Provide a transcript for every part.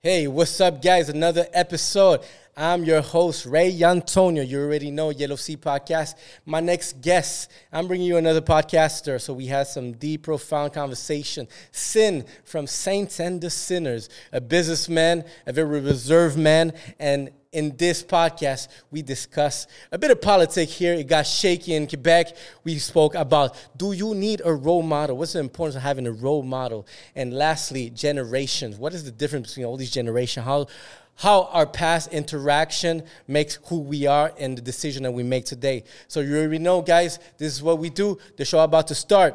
Hey, what's up, guys? Another episode. I'm your host, Ray Antonio. You already know Yellow Sea Podcast. My next guest, I'm bringing you another podcaster. So we had some deep, profound conversation. Sin from Saints and the Sinners, a businessman, a very reserved man, and in this podcast, we discuss a bit of politics here. It got shaky in Quebec. We spoke about do you need a role model? What's the importance of having a role model? And lastly, generations. What is the difference between all these generations? How how our past interaction makes who we are and the decision that we make today. So you already know, guys, this is what we do. The show about to start.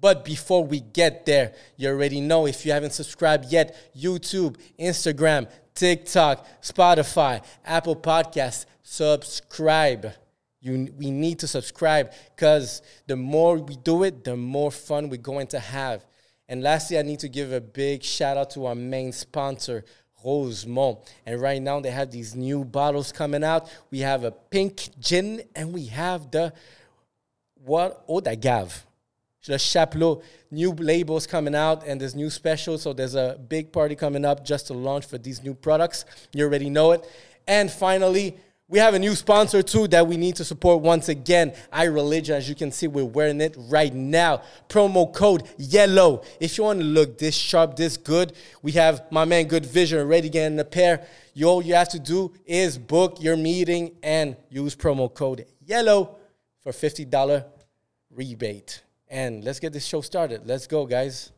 But before we get there, you already know if you haven't subscribed yet, YouTube, Instagram, TikTok, Spotify, Apple Podcasts, subscribe. You, we need to subscribe because the more we do it, the more fun we're going to have. And lastly, I need to give a big shout out to our main sponsor, Rosemont. And right now they have these new bottles coming out. We have a pink gin and we have the what oh the d'agave. Le Chapelot, new labels coming out and there's new specials. So there's a big party coming up just to launch for these new products. You already know it. And finally, we have a new sponsor too that we need to support once again. iReligion, as you can see, we're wearing it right now. Promo code YELLOW. If you want to look this sharp, this good, we have my man Good Vision already getting a pair. You, all you have to do is book your meeting and use promo code YELLOW for $50 rebate. And let's get this show started. Let's go, guys.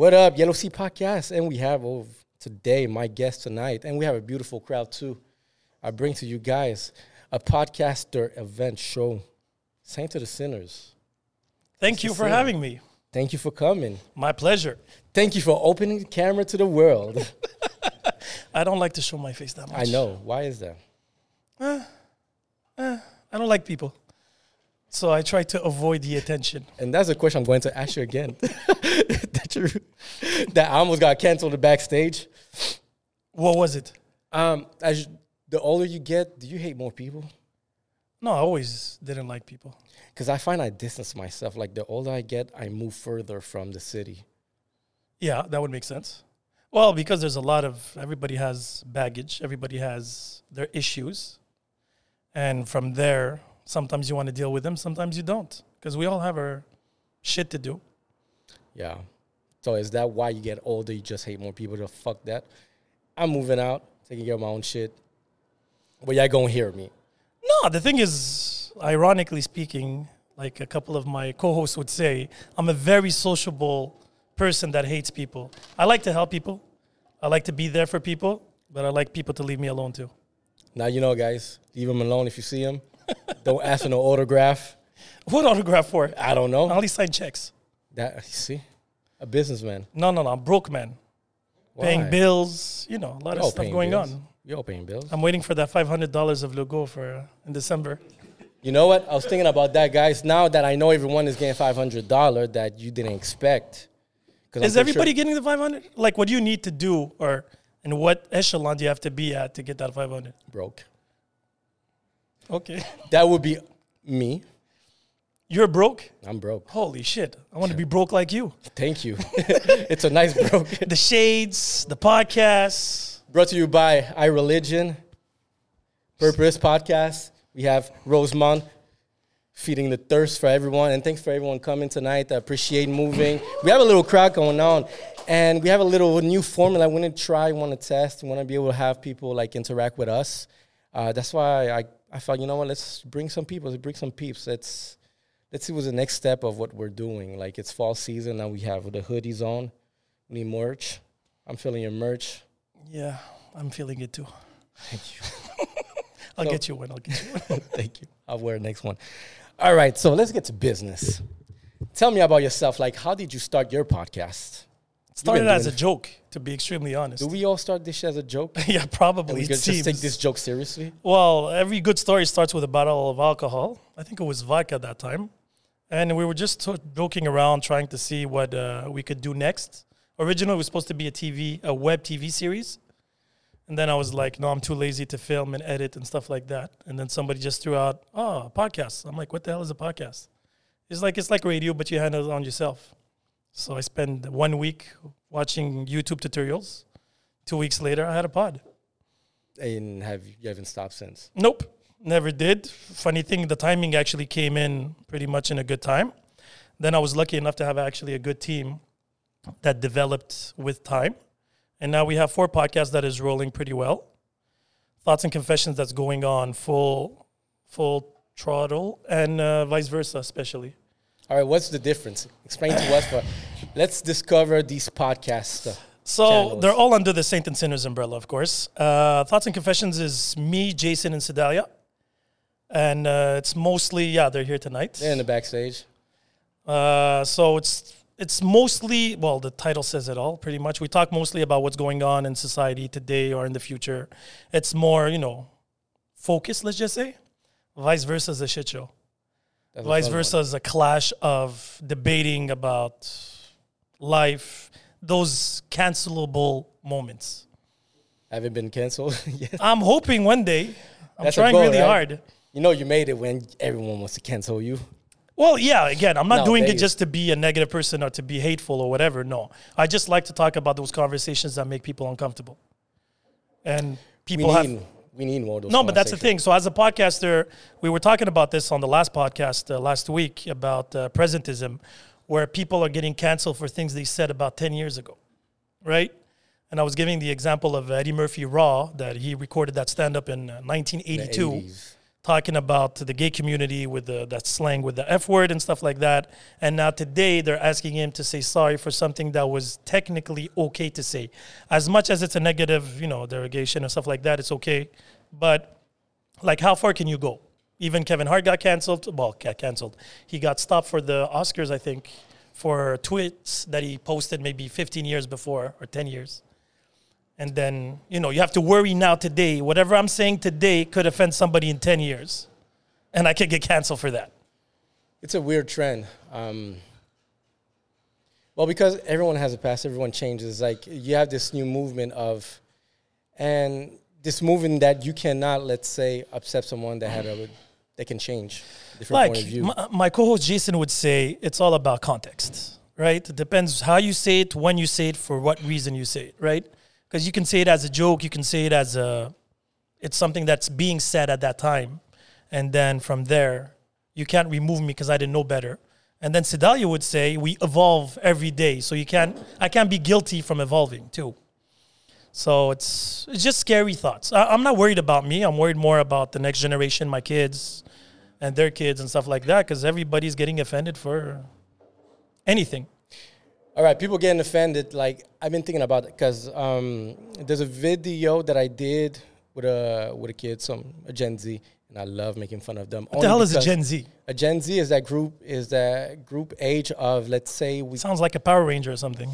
What up, Yellow Sea Podcast? And we have oh, today my guest tonight, and we have a beautiful crowd too. I bring to you guys a podcaster event show, Saint to the Sinners. Thank It's you for having me. Thank you for coming. My pleasure. Thank you for opening the camera to the world. I don't like to show my face that much. I know. Why is that? Eh, eh, I don't like people. So I try to avoid the attention. And that's a question I'm going to ask you again. that, you, that I almost got canceled backstage. What was it? Um, as you- the older you get, do you hate more people? No, I always didn't like people. Because I find I distance myself. Like the older I get, I move further from the city. Yeah, that would make sense. Well, because there's a lot of everybody has baggage, everybody has their issues. And from there, sometimes you want to deal with them, sometimes you don't. Because we all have our shit to do. Yeah. So is that why you get older? You just hate more people? To fuck that. I'm moving out, taking care of my own shit. But y'all gonna hear me. No, the thing is, ironically speaking, like a couple of my co-hosts would say, I'm a very sociable person that hates people. I like to help people. I like to be there for people, but I like people to leave me alone too. Now you know, guys. Leave them alone if you see him. Don't ask for no autograph. What autograph for? I don't know. I only sign checks. That see, a businessman. No, no, no. I'm broke man. Why? Paying bills, you know, a lot We of stuff going bills. on. We all paying bills. I'm waiting for that $500 of Legault for uh, in December. You know what? I was thinking about that, guys. Now that I know everyone is getting five hundred dollar that you didn't expect. Is everybody sure- getting the 500? Like, what do you need to do, or and what echelon do you have to be at to get that 500? broke? Okay, That would be me. you're broke. I'm broke. Holy shit! I want to be broke like you. Thank you. it's a nice broke. The shades, the podcasts. Brought to you by iReligion, Purpose Podcast. We have Rosemont feeding the thirst for everyone. And thanks for everyone coming tonight. I appreciate moving. We have a little crowd going on. And we have a little new formula. I want to try, want to test, want to be able to have people like interact with us. Uh, that's why I, I thought, you know what, let's bring some people, let's bring some peeps. Let's let's see what's the next step of what we're doing. Like it's fall season now. We have the hoodies on. We need merch. I'm feeling your merch. Yeah, I'm feeling it too. Thank you. I'll get you one. I'll get you one. Thank you. I'll wear the next one. All right, so let's get to business. Tell me about yourself. Like, how did you start your podcast? Started as a joke, to be extremely honest. Do we all start this as a joke? yeah, And probably. we it just take this joke seriously? Well, every good story starts with a bottle of alcohol. I think it was vodka at that time. And we were just to- joking around, trying to see what uh, we could do next. Originally, it was supposed to be a TV, a web TV series. And then I was like, no, I'm too lazy to film and edit and stuff like that. And then somebody just threw out, oh, a podcast. I'm like, what the hell is a podcast? It's like it's like radio, but you handle it on yourself. So I spent one week watching YouTube tutorials. Two weeks later, I had a pod. And have you haven't stopped since? Nope, never did. Funny thing, the timing actually came in pretty much in a good time. Then I was lucky enough to have actually a good team that developed with time. And now we have four podcasts that is rolling pretty well. Thoughts and confessions that's going on full full throttle and uh, vice versa especially. All right, what's the difference? Explain to us. But let's discover these podcasts. uh, So channels. they're all under the Saint and Sinners umbrella, of course. Uh, Thoughts and Confessions is me, Jason, and Sedalia. And uh, it's mostly, yeah, they're here tonight. They're in the backstage. Uh, so it's it's mostly well, the title says it all. Pretty much, we talk mostly about what's going on in society today or in the future. It's more, you know, focused. Let's just say. Vice versa is a shit show. That's Vice versa is a clash of debating about life, those cancelable moments. one. Haven't been canceled yet. I'm hoping one day. I'm That's trying goal, really right? hard. You know, you made it when everyone wants to cancel you. Well, yeah, again, I'm not No, doing it just to be a negative person or to be hateful or whatever. No. I just like to talk about those conversations that make people uncomfortable. And people have we need more of those. No, but that's the thing. So as a podcaster, we were talking about this on the last podcast uh, last week about uh, presentism, where people are getting canceled for things they said about 10 years ago, right? And I was giving the example of Eddie Murphy Raw that he recorded that stand up in uh, The 1982 80s. Talking about the gay community with the that slang with the F word and stuff like that. And now today they're asking him to say sorry for something that was technically okay to say. As much as it's a negative, you know, derogation and stuff like that, it's okay. But like how far can you go? Even Kevin Hart got canceled. Well, got canceled. He got stopped for the Oscars, I think, for tweets that he posted maybe 15 years before or 10 years. And then, you know, you have to worry now today. Whatever I'm saying today could offend somebody in 10 years. And I could get canceled for that. It's a weird trend. Um, well, because everyone has a past, everyone changes. Like you have this new movement of, and this movement that you cannot, let's say, upset someone that had a that can change different Like point of view. my, my co host Jason would say, it's all about context, right? It depends how you say it, when you say it, for what reason you say it, right? Because you can say it as a joke, you can say it as a, it's something that's being said at that time. And then from there, you can't remove me because I didn't know better. And then Sedalia would say, we evolve every day. So you can't, I can't be guilty from evolving too. So it's, it's just scary thoughts. I, I'm not worried about me. I'm worried more about the next generation, my kids and their kids and stuff like that because everybody's getting offended for anything. All right, people getting offended. Like I've been thinking about it because um, there's a video that I did with a with a kid, some a Gen Z, and I love making fun of them. What the hell is a Gen Z? A Gen Z is that group is that group age of let's say we Sounds like a Power Ranger or something.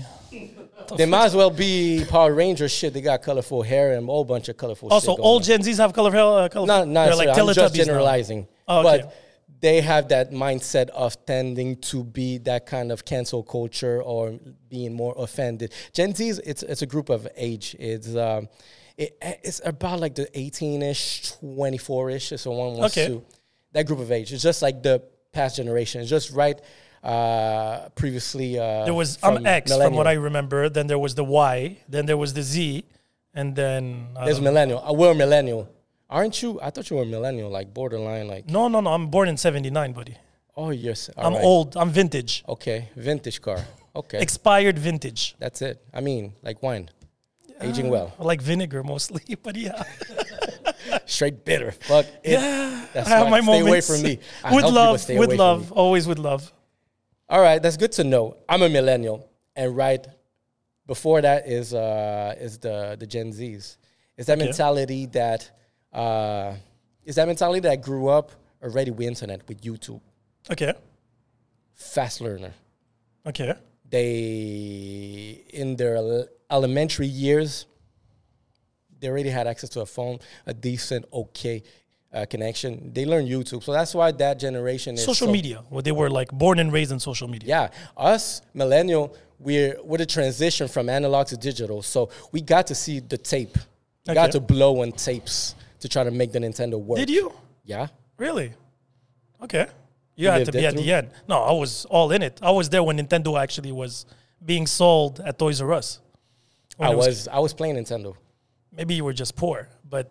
They might as well be Power Ranger shit. They got colorful hair and a whole bunch of colorful Also, all on. Gen Zs have color hair. Uh, color not not They're like I'm just generalizing. Oh, okay. But they have that mindset of tending to be that kind of cancel culture or being more offended. Gen Z's it's it's a group of age. It's um it, it's about like the 18ish, 24ish. So one wants Okay. to that group of age. It's just like the past generation. It's just right uh previously uh There was I'm from X from what I remember. Then there was the Y. Then there was the Z. And then I There's millennial. Uh, we're millennial. Aren't you? I thought you were a millennial, like borderline, like no, no, no. I'm born in '79, buddy. oh yes. I'm old. I'm vintage. Okay, vintage car. Okay, Expired vintage. that's it. I mean, like wine, aging well, like vinegar mostly, but yeah. straight bitter. Fuck it. Yeah. That's I have my Stay away from me. I with help people love, stay with away from love, me. always with love. All right, that's good to know. I'm a millennial, and right before that is uh is the the Gen Zs. Is that mentality that uh is that mentality that I grew up already with internet with YouTube, Okay. fast learner. Okay. they in their elementary years they already had access to a phone a decent okay uh, connection they learn youtube so that's why that generation is Social so- media. Well, they were like born and raised in social media. yeah us millennial we're we're the transition from analog to digital so we got to see the tape I got to blow on tapes to try to make the Nintendo work. Did you? Yeah. Really? Okay. You had to be at the end. No, I was all in it. I was there when Nintendo actually was being sold at Toys R Us. I it was I was playing Nintendo. Maybe you were just poor, but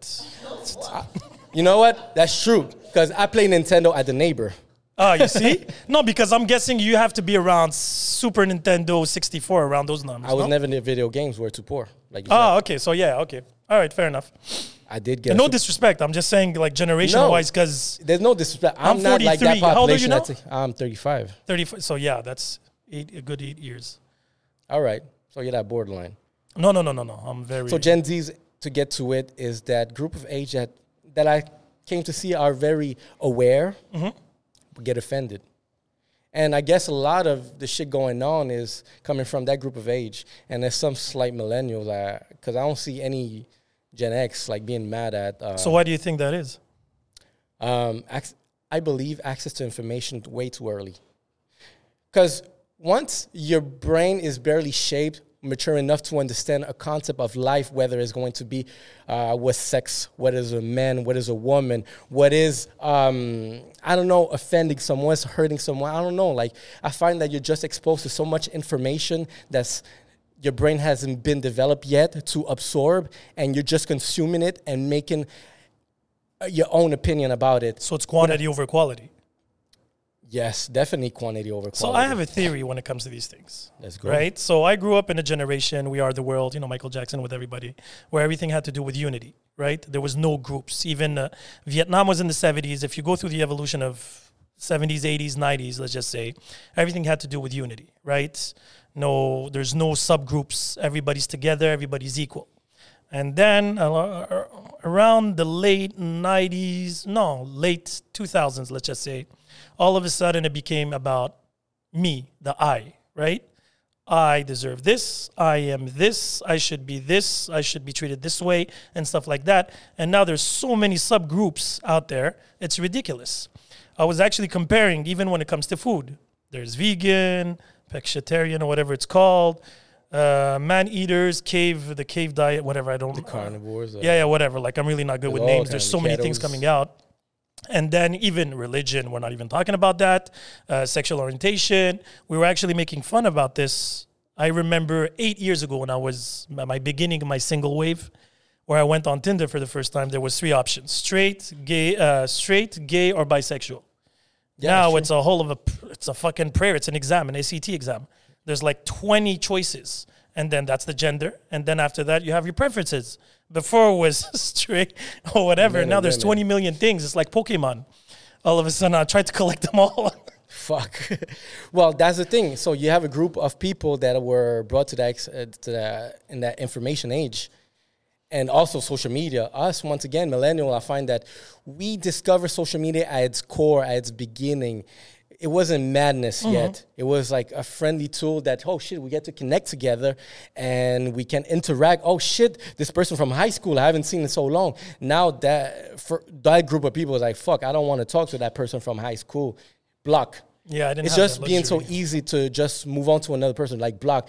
You know what? That's true. Because I play Nintendo at the neighbor. oh, you see? no, because I'm guessing you have to be around Super Nintendo 64 around those numbers. I was no? never near video games were too poor. Like you Oh, okay. So yeah, okay. All right, fair enough. I did get no disrespect. I'm just saying, like generation no, wise, because There's no disrespect. I'm, I'm not like that 43. How old are you population. now? I'm 35. 30. So yeah, that's eight, a good eight years. All right. So you're that borderline. No, no, no, no, no. I'm very. So Gen Z's, to get to it, is that group of age that that I came to see are very aware, mm-hmm. but get offended. And I guess a lot of the shit going on is coming from that group of age. And there's some slight millennials, uh, because I don't see any Gen X like being mad at. Uh, so why do you think that is? um, ac- I believe access to information way too early. Because once your brain is barely shaped, mature enough to understand a concept of life, whether it's going to be uh, what sex, what is a man, what is a woman, what is, um, I don't know, offending someone, hurting someone, I don't know. Like, I find that you're just exposed to so much information that's your brain hasn't been developed yet to absorb, and you're just consuming it and making uh, your own opinion about it. So it's quantity over quality. Yes, definitely quantity over quality. So I have a theory when it comes to these things. Let's go. Right? So I grew up in a generation, we are the world, you know, Michael Jackson with everybody, where everything had to do with unity, right? There was no groups. Even uh, Vietnam was in the 70s. If you go through the evolution of 70s, 80s, 90s, let's just say, everything had to do with unity, right? No, there's no subgroups. Everybody's together, everybody's equal. And then uh, around the late 90s, no, late 2000s, let's just say, all of a sudden it became about me, the I, right? I deserve this. I am this. I should be this. I should be treated this way and stuff like that. And now there's so many subgroups out there. It's ridiculous. I was actually comparing, even when it comes to food. There's vegan, pescatarian, or whatever it's called. Uh, man eaters, cave, the cave diet, whatever. I don't. Carnivores. uh, Yeah, yeah, whatever. Like I'm really not good with names. There's so many things coming out. And then even religion, we're not even talking about that. Uh, sexual orientation, we were actually making fun about this. I remember eight years ago when I was at my beginning of my single wave, where I went on Tinder for the first time. There was three options: straight, gay, uh, straight, gay, or bisexual. Yeah, now sure. it's a whole of a it's a fucking prayer. It's an exam, an ACT exam. There's like 20 choices, and then that's the gender, and then after that you have your preferences. Before it was straight or whatever. Men now there's women. 20 million things. It's like Pokemon. All of a sudden, I tried to collect them all. Fuck. well, that's the thing. So you have a group of people that were brought to that uh, to the, in that information age, and also social media. Us, once again, millennial. I find that we discover social media at its core, at its beginning. It wasn't madness Mm-hmm. yet. It was like a friendly tool that, oh shit, we get to connect together and we can interact. Oh shit, this person from high school, I haven't seen in so long. Now that for that group of people is like, fuck, I don't want to talk to that person from high school. Block. yeah, I didn't. It's just being so easy to just move on to another person, like block.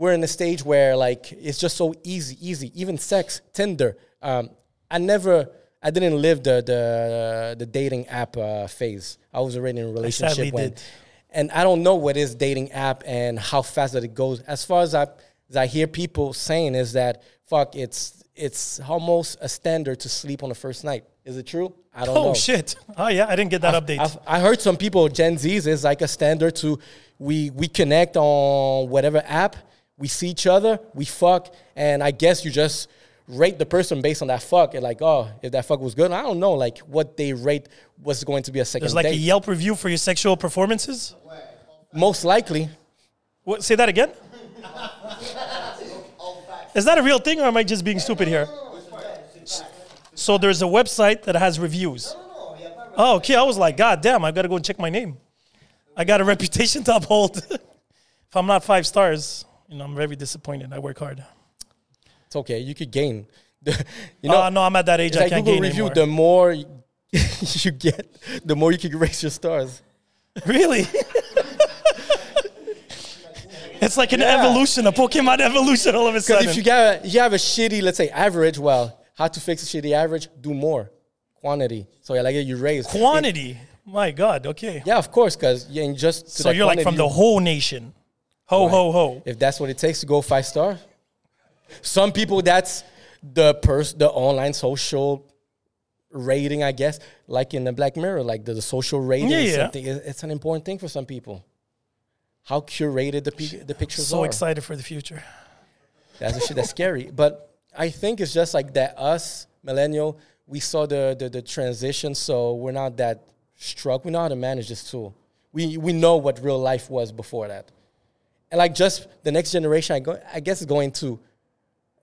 We're in a stage where like it's just so easy, easy. Even sex, Tinder. Um, I never, I didn't live the the the dating app uh, phase. I was already in a relationship when, did. and I don't know what is dating app and how fast that it goes. As far as I as I hear people saying is that fuck, it's it's almost a standard to sleep on the first night. Is it true? I don't Oh know. shit! Oh yeah, I didn't get that update. I've, I heard some people Gen Zs is like a standard to we we connect on whatever app we see each other we fuck and I guess you just rate the person based on that fuck and like oh if that fuck was good I don't know like what they rate was going to be a second There's like a Yelp review for your sexual performances. most likely What? Say that again. Is that a real thing, or am I just being stupid here? So there's a website that has reviews. Oh, okay. I was like, God damn, I've got to go and check my name. I got a reputation to uphold. if I'm not five stars, know, I'm very disappointed. I work hard. it's okay you could gain you ah, know Oh no, I'm at that age. I like can't Google gain review anymore. the more you get the more you can raise your stars Really? it's like an Yeah. evolution, a Pokemon evolution all of a Because sudden. if you got you have a shitty, let's say average, well, how to fix the shitty average? Do more quantity. So yeah, like you raise Quantity. My God. Okay. Yeah, of course, because yeah, and just So you're like from the whole nation. Ho ho ho. if that's what it takes to go five star. Some people that's the pers- the online social rating, I guess, like in the Black Mirror, like the, the social rating Yeah, yeah. something. It's an important thing for some people. How curated the pe- the pictures So are. So excited for the future. That's the shit that's scary. But I think it's just like that. Us millennial, we saw the, the the transition, so we're not that struck. We know how to manage this tool. We we know what real life was before that, and like just the next generation, I go, I guess is going to.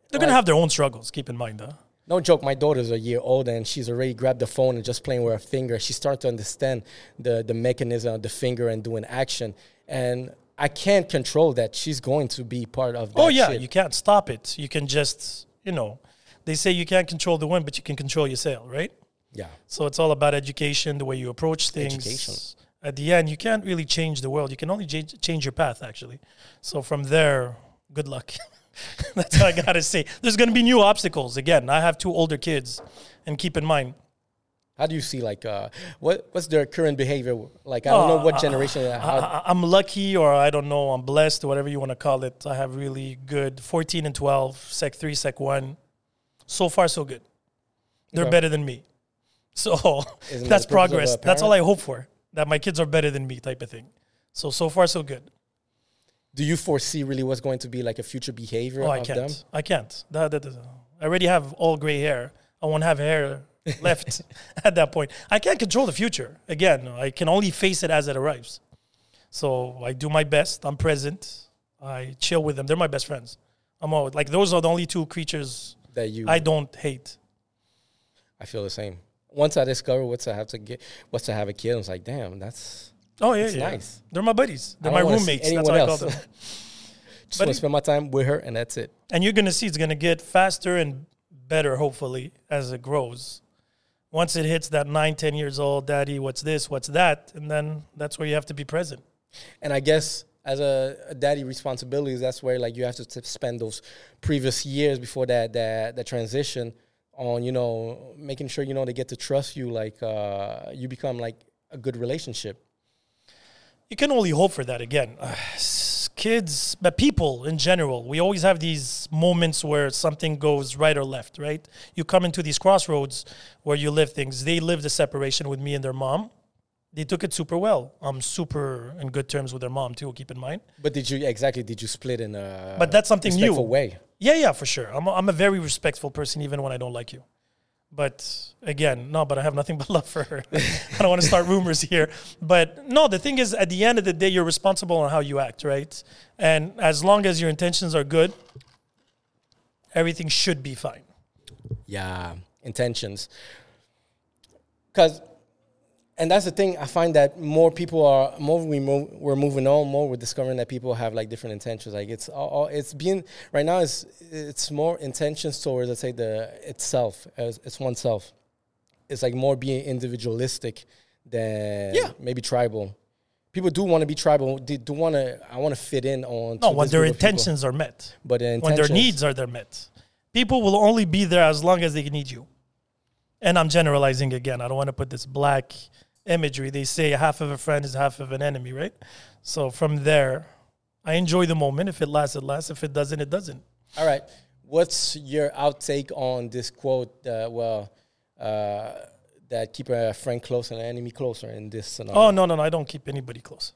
They're gonna have their own struggles. Keep in mind, though. No joke, my daughter's a year old and she's already grabbed the phone and just playing with her finger. She's starting to understand the, the mechanism of the finger and doing action. And I can't control that. She's going to be part of that. Oh yeah, shit. you can't stop it. You can just, you know, they say you can't control the wind, but you can control your sail, right? yeah. So it's all about education, the way you approach things. Education. At the end, you can't really change the world. You can only change, change your path, actually. So from there, good luck. That's all I gotta say. There's gonna be new obstacles. Again, I have two older kids, and keep in mind, How do you see like uh, what what's their current behavior like? I don't know what generation. uh, how, I, I'm lucky, or I don't know, I'm blessed, whatever you want to call it. I have really good 14 and 12, Sec 3, Sec 1. So far, so good. They're Okay. better than me. So Isn't that's the progress. That's all I hope for. That my kids are better than me, type of thing. So so far, so good. do you foresee really what's going to be like a future behavior Oh, I can't. them? I can't. That, that, that- I already have all gray hair. I won't have hair left at that point. I can't control the future. Again, I can only face it as it arrives. So I do my best. I'm present. I chill with them. They're my best friends. I'm all like those are the only two creatures That you, I, don't hate. I feel the same. Once I discover what's to have to get, what's to have a kid, I was like, damn, that's Oh yeah, It's yeah. nice. They're my buddies. They're my don't wanna see roommates. That's anyone how I call else. them. just want to spend my time with her, and that's it. And you're gonna see it's gonna get faster and better, hopefully, as it grows. Once it hits that nine, ten years old, daddy, what's this, what's that, and then that's where you have to be present. And I guess as a, a daddy responsibilities, that's where like you have to t- spend those previous years before that that that transition on you know making sure you know they get to trust you, like uh, you become like a good relationship. You can only hope for that again. Kids, but people in general, we always have these moments where something goes right or left, right? You come into these crossroads where you live things. They lived the separation with me and their mom. They took it super well. I'm super in good terms with their mom too. Keep in mind. But did you exactly? Did you split in a But that's something new. way? Yeah, yeah, for sure. I'm a, I'm a very respectful person, even when I don't like you. But again, no, but I have nothing but love for her. I don't want to start rumors here. But no, the thing is, at the end of the day, you're responsible on how you act, right? And as long as your intentions are good, everything should be fine. yeah intentions because and that's the thing i find that more people are more we move, we're moving on more we're discovering that people have like different intentions like it's all, all it's being right now it's it's more intentions towards let's say the itself as it's oneself it's like more being individualistic than Yeah. maybe tribal people do want to be tribal they do want to i want to fit in on No, when their people. intentions are met, but the when their needs are there met. People will only be there as long as they need you. And I'm generalizing again. I don't want to put this black imagery. They say half of a friend is half of an enemy, right? So from there, I enjoy the moment. If it lasts, it lasts. If it doesn't, it doesn't. All right. What's your outtake on this quote? Uh, well, uh, that keep a friend close and an enemy closer in this scenario. Oh no, no, no! I don't keep anybody close.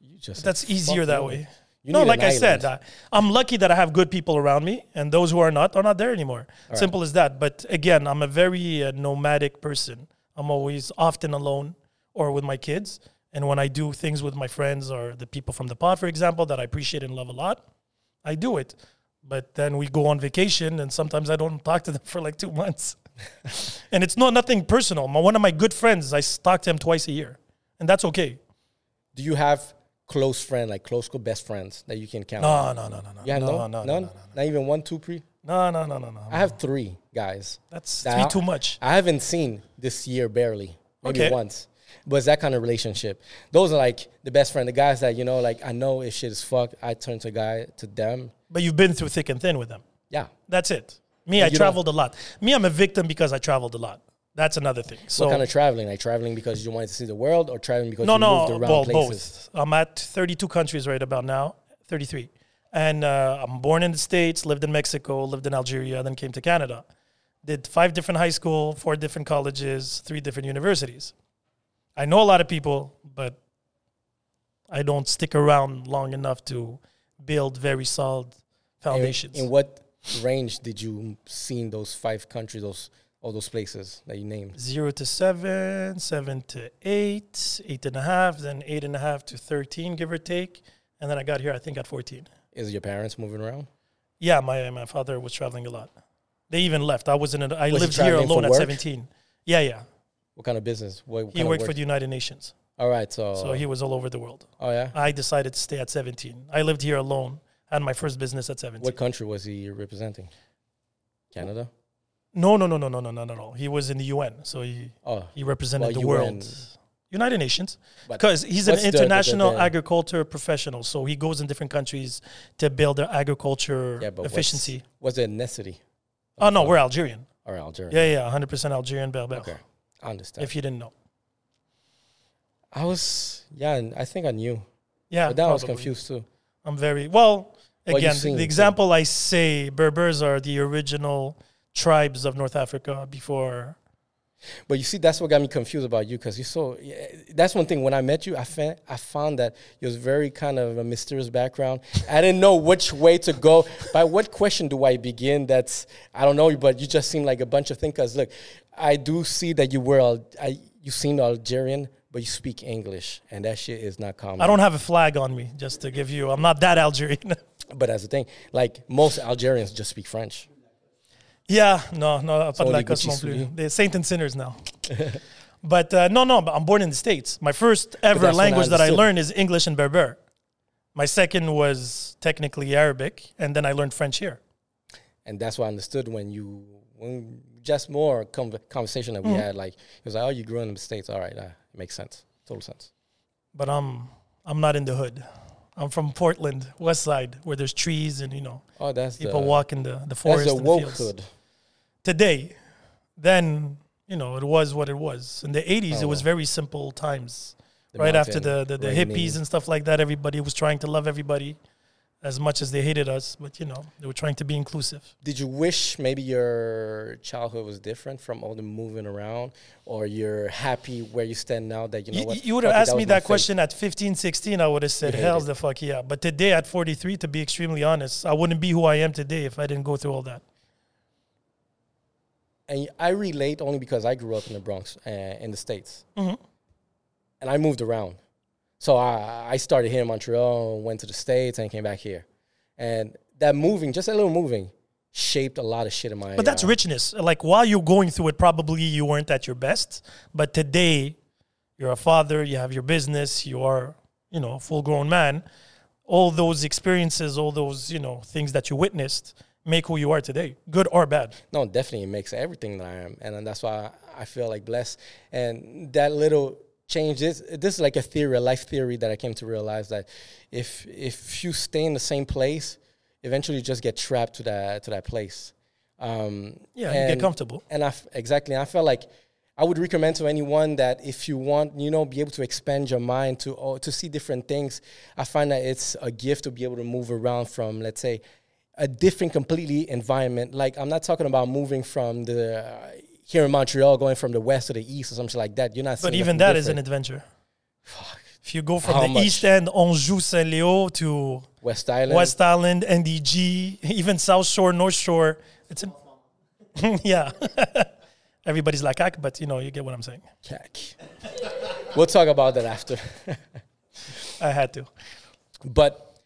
you just That's easier that way. You no, like I said. I, I'm lucky that I have good people around me, and those who are not are not there anymore. Simple as that. But again, I'm a very uh, nomadic person. I'm always often alone or with my kids. And when I do things with my friends or the people from the pod, for example, that I appreciate and love a lot, I do it. But then we go on vacation, and sometimes I don't talk to them for like two months. and it's not nothing personal. My, one of my good friends, I talk to him twice a year, and that's okay. Do you have close friend, like close best friends that you can count? No, no, no, no, no. You have no, no, no, no, none, no, no, not even one, two, pre. no, no, no, no, no. I have three guys. That's That three I- too much. I haven't seen this year barely, maybe Okay. once. But it's that kind of relationship. Those are like the best friend, the guys that you know, like I know if shit is fucked, I turn to guy to them. But you've been through thick and thin with them. Yeah, That's it. Me, I don't- traveled a lot. Me, I'm a victim because I traveled a lot. That's another thing. So what kind of traveling? Like traveling because you wanted to see the world, or traveling because no, you no, moved around well, places? both. I'm at 32 countries right about now, 33, and uh, I'm born in the states, lived in Mexico, lived in Algeria, then came to Canada. Did five different high school, four different colleges, three different universities. I know a lot of people, but I don't stick around long enough to build very solid foundations. In, what range did you see in those five countries, those all those places that you named? Zero to seven, seven to eight, eight and a half, then eight and a half to 13, give or take. And then I got here, I think, at 14. Is your parents moving around? Yeah, my my father was traveling a lot. They even left. I was in. A, I Was he lived here alone at work? seventeen. Yeah, yeah. What kind of business? What he worked for the United Nations. All right, so so he was all over the world. Oh yeah. I decided to stay at 17. I lived here alone. Had my first business at 17. What country was he representing? Canada. No, no, no, no, no, no, no, no. He was in the UN, so he oh, he represented well, the UN. world. United Nations, because he's an international the, the, the, agriculture professional, so he goes in different countries to build their agriculture yeah, efficiency. Was it the ethnicity? Oh no, we're Algerian. Or Algerian. Yeah, yeah, hundred percent Algerian Berbere. Okay. I understand. If you didn't know, I was, yeah, and I think I knew, yeah, but then I was confused too. I'm very well. Again, the it, example I say, Berbers are the original tribes of North Africa before. But you see, that's what got me confused about you because you so. Yeah, that's one thing. When I met you, I found I found that you was very kind of a mysterious background. I didn't know which way to go. By what question do I begin? That's I don't know. But you just seem like a bunch of. Because look, I do see that you were Al- I you seem Algerian, but you speak English, and that shit is not common. I don't have a flag on me, just to give you. I'm not that Algerian. But that's the thing. Like most Algerians just speak French. yeah, no, no, pas de la cosse non plus. They're saints and sinners now. but uh, no, no, but I'm born in the States. My first ever when I language that I learned is English and Berber. My second was technically Arabic, and then I learned French here. and that's what I understood when you when just more con- conversation that we Mm-hmm. had. Like it was like, oh, you grew up in the states. All right, uh, it makes sense, total sense. But I'm I'm not in the hood. I'm from Portland, West Side, where there's trees and you know Oh, that's people the walk in the the that's forest the and the fields. wokehood. Today, then you know it was what it was. In the '80s, it Oh, was well. very simple times. The right after the the, the hippies and stuff like that, everybody was trying to love everybody as much as they hated us. But you know they were trying to be inclusive. Did you wish maybe your childhood was different from all the moving around, or you're happy where you stand now that you know You, what? you would have asked me that fate. question at 15, 16. I would have said, hell's the fuck yeah. But today at 43, to be extremely honest, I wouldn't be who I am today if I didn't go through all that. and I relate only because I grew up in the Bronx, uh, in the states, Mhm. and I moved around. So I I started here in Montreal, went to the states, and came back here, and that moving, just a little moving, shaped a lot of shit in my. But that's uh, richness. Like while you're going through it, probably you weren't at your best. But today, you're a father, you have your business, you are, you know, a full grown man. All those experiences, all those, you know, things that you witnessed make who you are today, good or bad. No, definitely, it makes everything that I am, and that's why I feel like blessed. And that little change this this is like a theory, a life theory that I came to realize that if if you stay in the same place, eventually you just get trapped to that to that place. Um, Yeah, you get comfortable. And I f- exactly, I felt like I would recommend to anyone that if you want, you know, be able to expand your mind to oh, to see different things. I find that it's a gift to be able to move around from, let's say, a different completely environment. Like I'm not talking about moving from the uh, here in Montreal, going from the west to the east or something like that. You're not. But even that is an different. adventure. If you go from How the much? East End, Anjou, Saint Leo to West Island. West Island, NDG, even South Shore, North Shore, it's an, yeah. Everybody's like, "Ak," but you know, you get what I'm saying. Cack. we'll talk about that after. I had to. but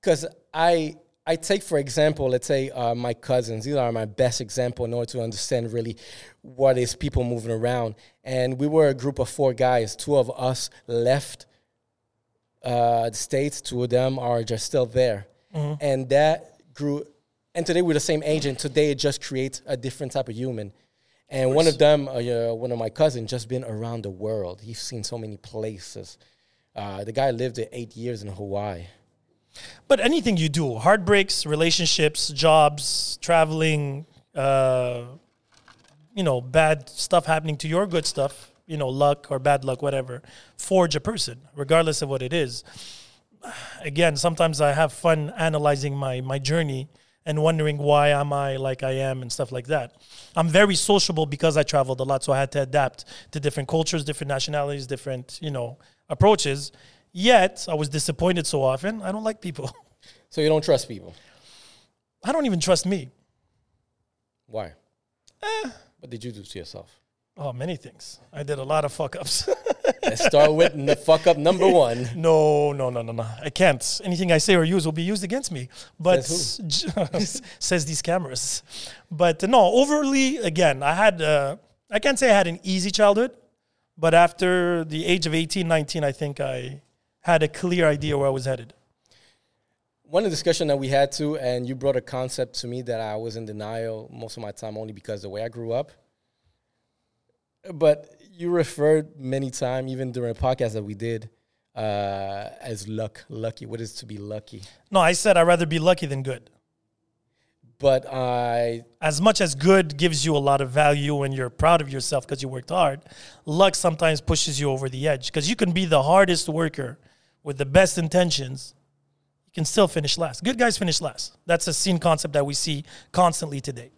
because I I take for example, let's say uh, my cousins. These are my best example in order to understand really what is people moving around. And we were a group of four guys. Two of us left uh, the states. Two of them are just still there, and that grew. And today we're the same age, and today it just creates a different type of human. And one of them, uh, one of my cousins, just been around the world. He's seen so many places. Uh, the guy lived eight years in Hawaii. But anything you do, heartbreaks, relationships, jobs, traveling, uh, you know, bad stuff happening to your good stuff, you know, luck or bad luck, whatever, forge a person, regardless of what it is. Again, sometimes I have fun analyzing my my journey and wondering why am I like I am and stuff like that. I'm very sociable because I traveled a lot, so I had to adapt to different cultures, different nationalities, different, you know, approaches. Yet I was disappointed so often. I don't like people. So you don't trust people. I don't even trust me. Why? What did you do to yourself? Oh, many things. I did a lot of fuck ups. Let's start with the fuck up number one. no, no, no, no, no. I can't. Anything I say or use will be used against me. But Says says these cameras. But no, overly again, I had uh, I can't say I had an easy childhood, but after the age of 18, 19, I think I had a clear idea where I was headed. One of the discussion that we had too, and you brought a concept to me that I was in denial most of my time only because the way I grew up. But you referred many times, even during a podcast that we did, uh, as luck, lucky. What is to be lucky? No, I said I'd rather be lucky than good. But I as much as good gives you a lot of value and you're proud of yourself because you worked hard, luck sometimes pushes you over the edge because you can be the hardest worker with the best intentions. You can still finish last. Good guys finish last. That's a scene concept that we see constantly today.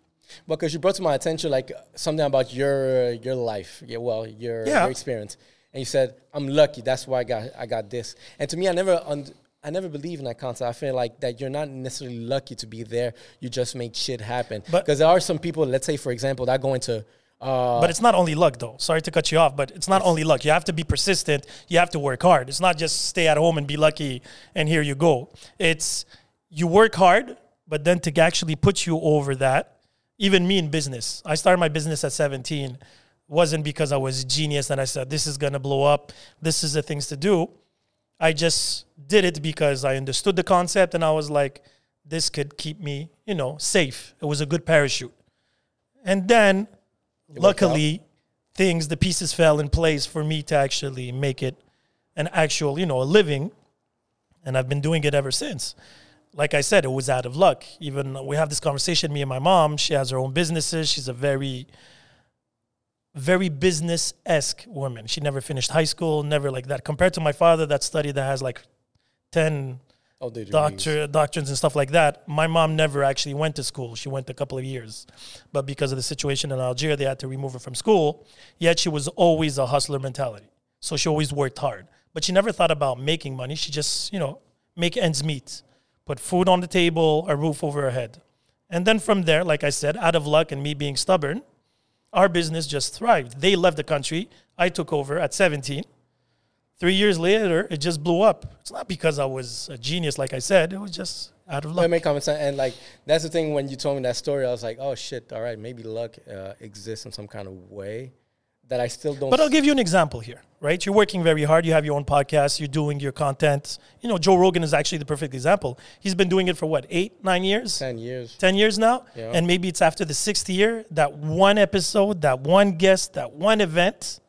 because you brought to my attention like something about your your life, yeah, well, your, Yeah. your experience, and you said I'm lucky. That's why I got I got this. And to me, I never un- I never believe in that concept. I feel like that you're not necessarily lucky to be there. You just make shit happen. But- Because there are some people, let's say for example, that go into uh, But it's not only luck, though. Sorry to cut you off, but it's not only luck. You have to be persistent. You have to work hard. It's not just stay at home and be lucky and here you go. It's you work hard, but then to actually put you over that, even me in business, I started my business at 17. Wasn't because I was a genius and I said, this is going to blow up. This is the things to do. I just did it because I understood the concept and I was like, this could keep me, you know, safe. It was a good parachute. And then luckily things the pieces fell in place for me to actually make it an actual you know a living and i've been doing it ever since. Like i said it was out of luck. Even we have this conversation me and my mom she has her own businesses. She's a very very business-esque woman. She never finished high school never like that. Compared to my father that study that has like 10 oh, doctor doctrines and stuff like that. My mom never actually went to school. She went a couple of years, but because of the situation in Algeria, they had to remove her from school. Yet she was always a hustler mentality, so she always worked hard. But she never thought about making money. She just you know make ends meet, put food on the table, a roof over her head, and then from there, like I said, out of luck and me being stubborn, our business just thrived. They left the country. I took over at 17. Three years later, it just blew up. It's not because I was a genius, like I said. It was just out of luck. make common sense, and like that's the thing. When you told me that story, I was like, "Oh shit! All right, maybe luck uh, exists in some kind of way that I still don't." But I'll give you an example here, right? You're working very hard. You have your own podcast. You're doing your content. You know, Joe Rogan is actually the perfect example. He's been doing it for what, eight, nine years? ten years. 10 years now. Yeah. And maybe it's after the sixth year, that one episode, that one guest, that one event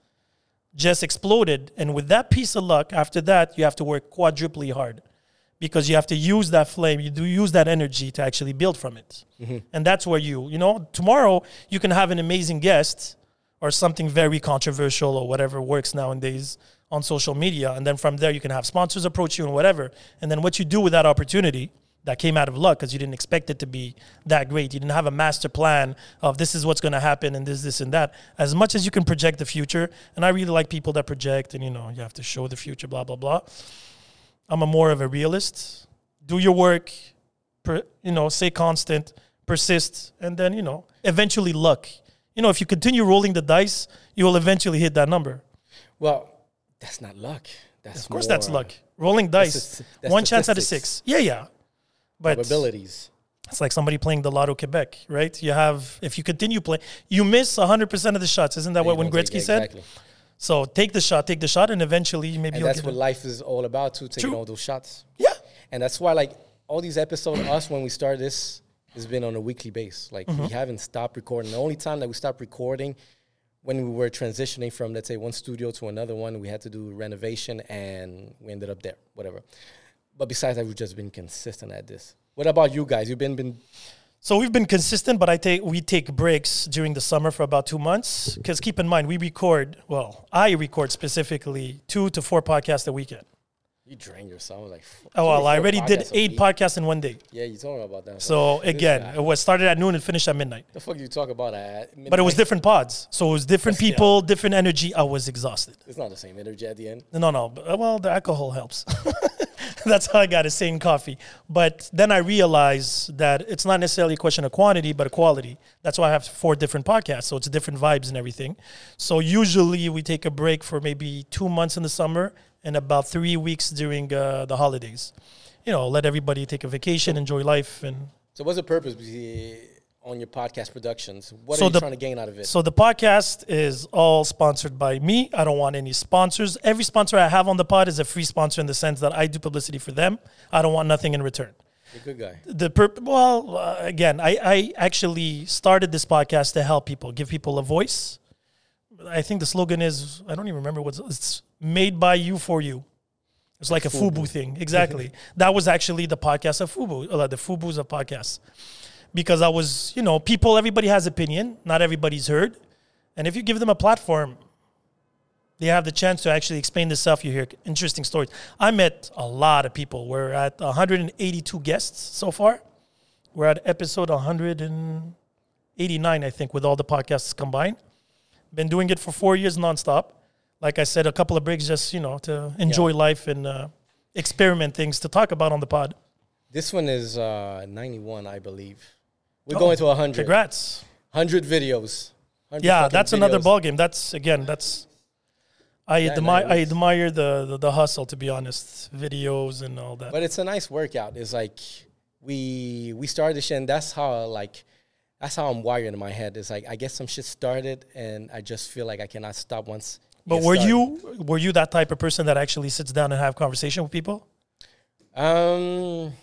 just exploded. And with that piece of luck, after that, you have to work quadruply hard because you have to use that flame, you do use that energy to actually build from it. Mm-hmm. And that's where you, you know, tomorrow you can have an amazing guest or something very controversial or whatever works nowadays on social media. And then from there, you can have sponsors approach you and whatever. And then what you do with that opportunity that came out of luck because you didn't expect it to be that great. You didn't have a master plan of this is what's going to happen and this, this, and that. As much as you can project the future, and I really like people that project and you know you have to show the future, blah blah blah. I'm a more of a realist. Do your work, per, you know, stay constant, persist, and then you know eventually luck. You know, if you continue rolling the dice, you will eventually hit that number. Well, that's not luck. That's Of course, that's luck. Rolling dice, That's- that's one chance out of six. Yeah, yeah. But Probabilities. It's like somebody playing the Loto-Québec, right? You have, if you continue playing, you miss 100% of the shots. Isn't that what when Gretzky said? Exactly. So take the shot, take the shot, and eventually maybe And that's what it. life is all about too, taking True. all those shots. Yeah. And that's why like all these episodes, us when we started this has been on a weekly base. Like Mm-hmm. we haven't stopped recording. The only time that we stopped recording when we were transitioning from let's say one studio to another one, we had to do renovation and we ended up there, whatever. But besides that, we've just been consistent at this. What about you guys? You've been been So we've been consistent, but I take we take breaks during the summer for about two months. Because keep in mind, we record. Well, I record specifically two to four podcasts a weekend. you drain yourself like. Oh well, I already did podcasts eight podcasts in one day. Yeah, you told me about that. So again, guy. it was started at noon and finished at midnight. the fuck you talk about at? But it was different pods, so it was different people, different energy. I was exhausted. It's not the same energy at the end. No, no. but, uh, Well, the alcohol helps. That's how I got a same coffee. But then I realized that it's not necessarily a question of quantity, but a quality. That's why I have four different podcasts. So it's different vibes and everything. So usually we take a break for maybe two months in the summer and about three weeks during uh, the holidays. You know, let everybody take a vacation, enjoy life, and So what's the purpose on your podcast productions? What So are you the- trying to gain out of it? So the podcast is all sponsored by me. I don't want any sponsors. Every sponsor I have on the pod is a free sponsor in the sense that I do publicity for them. I don't want nothing in return. You're a good guy. The purp- well, uh, again, I, I actually started this podcast to help people, give people a voice. I think the slogan is I don't even remember what's it's made by you for you. It's like a FUBU thing. Exactly. that was actually the podcast of FUBU, uh, the FUBU's of podcasts. Because I was, you know, people, everybody has opinion. Not everybody's heard. And if you give them a platform, they have the chance to actually explain themselves. You hear interesting stories. I met a lot of people. We're at 182 guests so far. We're at episode 189, I think, with all the podcasts combined. Been doing it for four years nonstop. Like I said, a couple of breaks just, you know, to enjoy life and uh, experiment things to talk about on the pod. This one is uh, 91, I believe. We're Oh, going to 100. Congrats. 100 videos. 100 Yeah, that's another videos. ball game. That's again, that's I Yeah, I admire the, the the hustle to be honest. Videos and all that. But it's a nice workout. It's like we we started this shit, and that's how like that's how I'm wired in my head. It's like I get some shit started, and I just feel like I cannot stop once. But were started. you were you that type of person that actually sits down and have conversation with people, Um,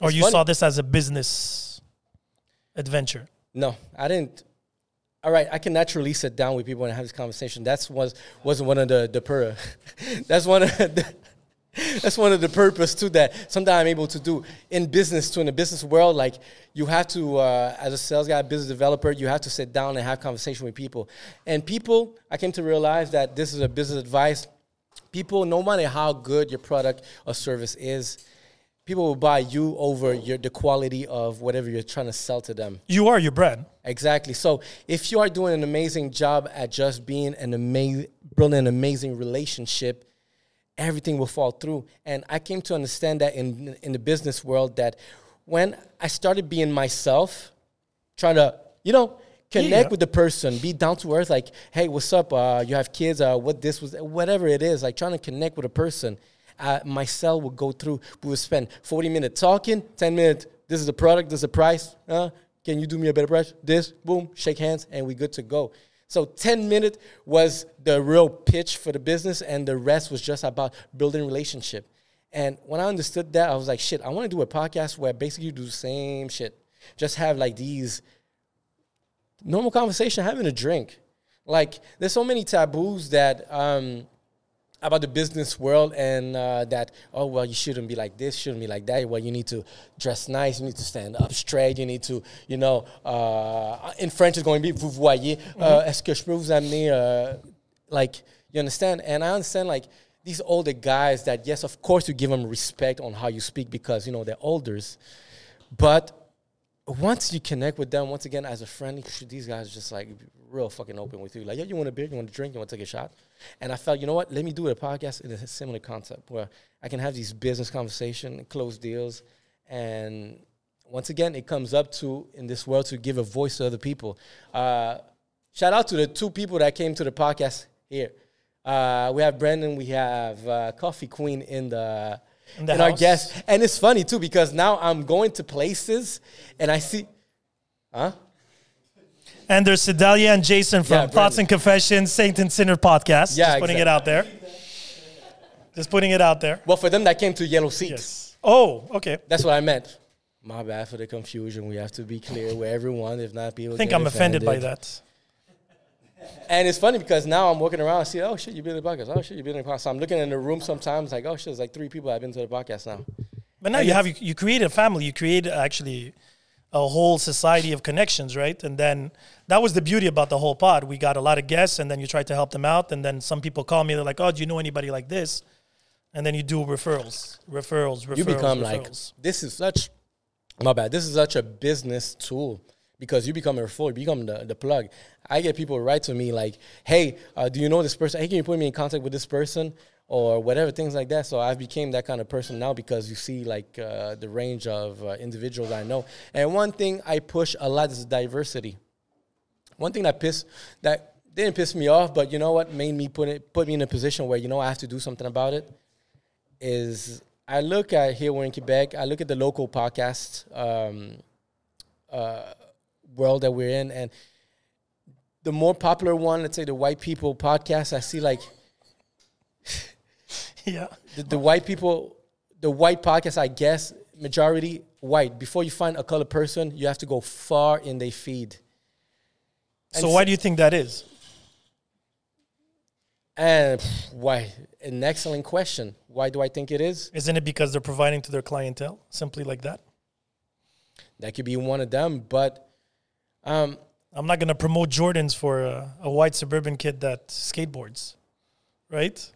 or you funny. saw this as a business adventure? no, I didn't. All right, I can naturally sit down with people and have this conversation. That's was wasn't one of the the pur. that's one of the. That's one of the purpose too that sometimes I'm able to do in business too. In the business world, like you have to, uh, as a sales guy, business developer, you have to sit down and have conversation with people. And people, I came to realize that this is a business advice. People, no matter how good your product or service is, people will buy you over your the quality of whatever you're trying to sell to them. You are your brand. Exactly. So if you are doing an amazing job at just being an amazing, building an amazing relationship, everything will fall through. And I came to understand that in in the business world that when I started being myself, trying to you know connect Yeah. with the person, be down to earth, like hey, what's up? Uh, you have kids? Uh, what this was? Whatever it is, like trying to connect with a person. Uh, my cell would go through. We would spend forty minutes talking, ten minutes. This is the product. This is the price. Uh, can you do me a better price? This, boom, shake hands, and we good to go. So 10 minutes was the real pitch for the business, and the rest was just about building relationship. And when I understood that, I was like, shit, I want to do a podcast where basically you do the same shit. Just have like these normal conversation, having a drink. Like there's so many taboos that um, about the business world, and uh, that oh well, you shouldn't be like this, shouldn't be like that. Well, you need to dress nice, you need to stand up straight, you need to, you know, uh, in French it's going to be vous voyez. Uh, Est-ce que je peux vous amener? Uh, like you understand, and I understand like these older guys that yes, of course you give them respect on how you speak because you know they're olders, but once you connect with them, once again as a friend, these guys are just like real fucking open with you. Like, yeah, you want a beer, you want to drink, you want to take a shot. And I felt, you know what? Let me do a podcast in a similar concept where I can have these business conversation, close deals, and once again, it comes up to in this world to give a voice to other people. Uh, shout out to the two people that came to the podcast here. Uh, we have Brandon, we have uh, Coffee Queen in the In the in our guest, and it's funny too because now I'm going to places and I see, huh? And there's Sedalia and Jason from Yeah, Thoughts and Confessions, Saint and Sinner podcast. Yeah, Just putting it out there. Just putting it out there. Well, for them that came to Yellow seats. Yes. Oh, okay. that's what I meant. My bad for the confusion. We have to be clear with everyone. If not, people. I think I'm offended by that. And it's funny because now I'm walking around and see, oh shit, you've been in the podcast. Oh shit, you've been in the podcast. So I'm looking in the room sometimes like, oh shit, there's like three people have been to the podcast now. But now And you have you, you create a family. You create uh, actually a whole society of connections, right? And then that was the beauty about the whole pod. We got a lot of guests, and then you try to help them out. And then some people call me. They're like, "Oh, do you know anybody like this?" And then you do referrals, referrals, referrals. you become like this is such my bad this is such a business tool because you become a referral you become the, the plug i get people write to me like hey uh, do you know this person hey can you put me in contact with this person or whatever things like that so i've became that kind of person now because you see like uh, the range of uh, individuals i know and one thing i push a lot is diversity one thing that pissed that didn't piss me off but you know what made me put it put me in a position where you know i have to do something about it is I look at here we're in Quebec. I look at the local podcast um, uh, world that we're in, and the more popular one, let's say the white people podcast, I see like yeah. the, the white people, the white podcast. I guess majority white. Before you find a colored person, you have to go far in their feed. So And why do you think that is? And why? An excellent question. Why do I think it is? Isn't it because they're providing to their clientele simply like that? That could be one of them, but um, I'm not going to promote Jordans for a, a white suburban kid that skateboards, right?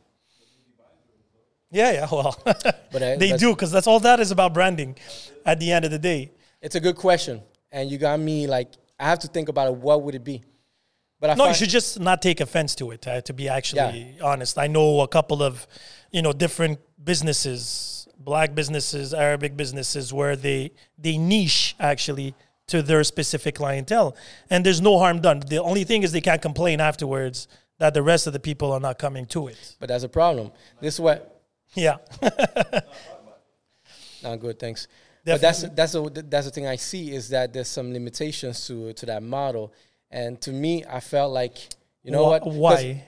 Yeah, yeah. Well, but I, they do because that's all that is about branding. At the end of the day, It's a good question, and you got me like I have to think about it. What would it be? But I no, you should just not take offense to it. Uh, to be actually honest, I know a couple of, you know, different businesses, black businesses, Arabic businesses, where they they niche actually to their specific clientele, and there's no harm done. The only thing is they can't complain afterwards that the rest of the people are not coming to it. but that's a problem. This is what Yeah, not good. Thanks. But that's that's the that's the thing I see is that there's some limitations to to that model, and to me, I felt like you know Wh- what? Why?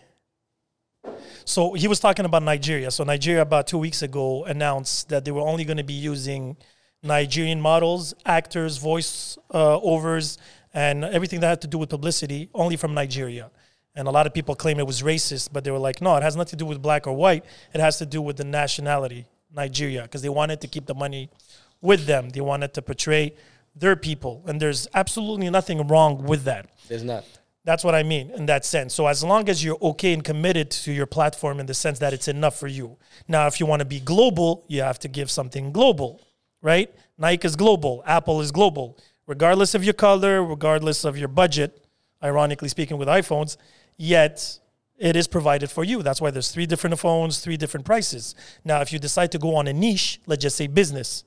So he was talking about Nigeria. So Nigeria about two weeks ago announced that they were only going to be using Nigerian models, actors, voice uh, overs, and everything that had to do with publicity only from Nigeria. And a lot of people claim it was racist, but they were like, no, it has nothing to do with black or white. It has to do with the nationality, Nigeria, because they wanted to keep the money with them. They wanted to portray their people. And there's absolutely nothing wrong with that. There's not. That's what I mean in that sense. So as long as you're okay and committed to your platform in the sense that it's enough for you. Now, if you want to be global, you have to give something global, right? Nike is global, Apple is global, regardless of your color, regardless of your budget. Ironically speaking, with iPhones, yet it is provided for you. That's why there's three different phones, three different prices. Now, if you decide to go on a niche, let's just say business,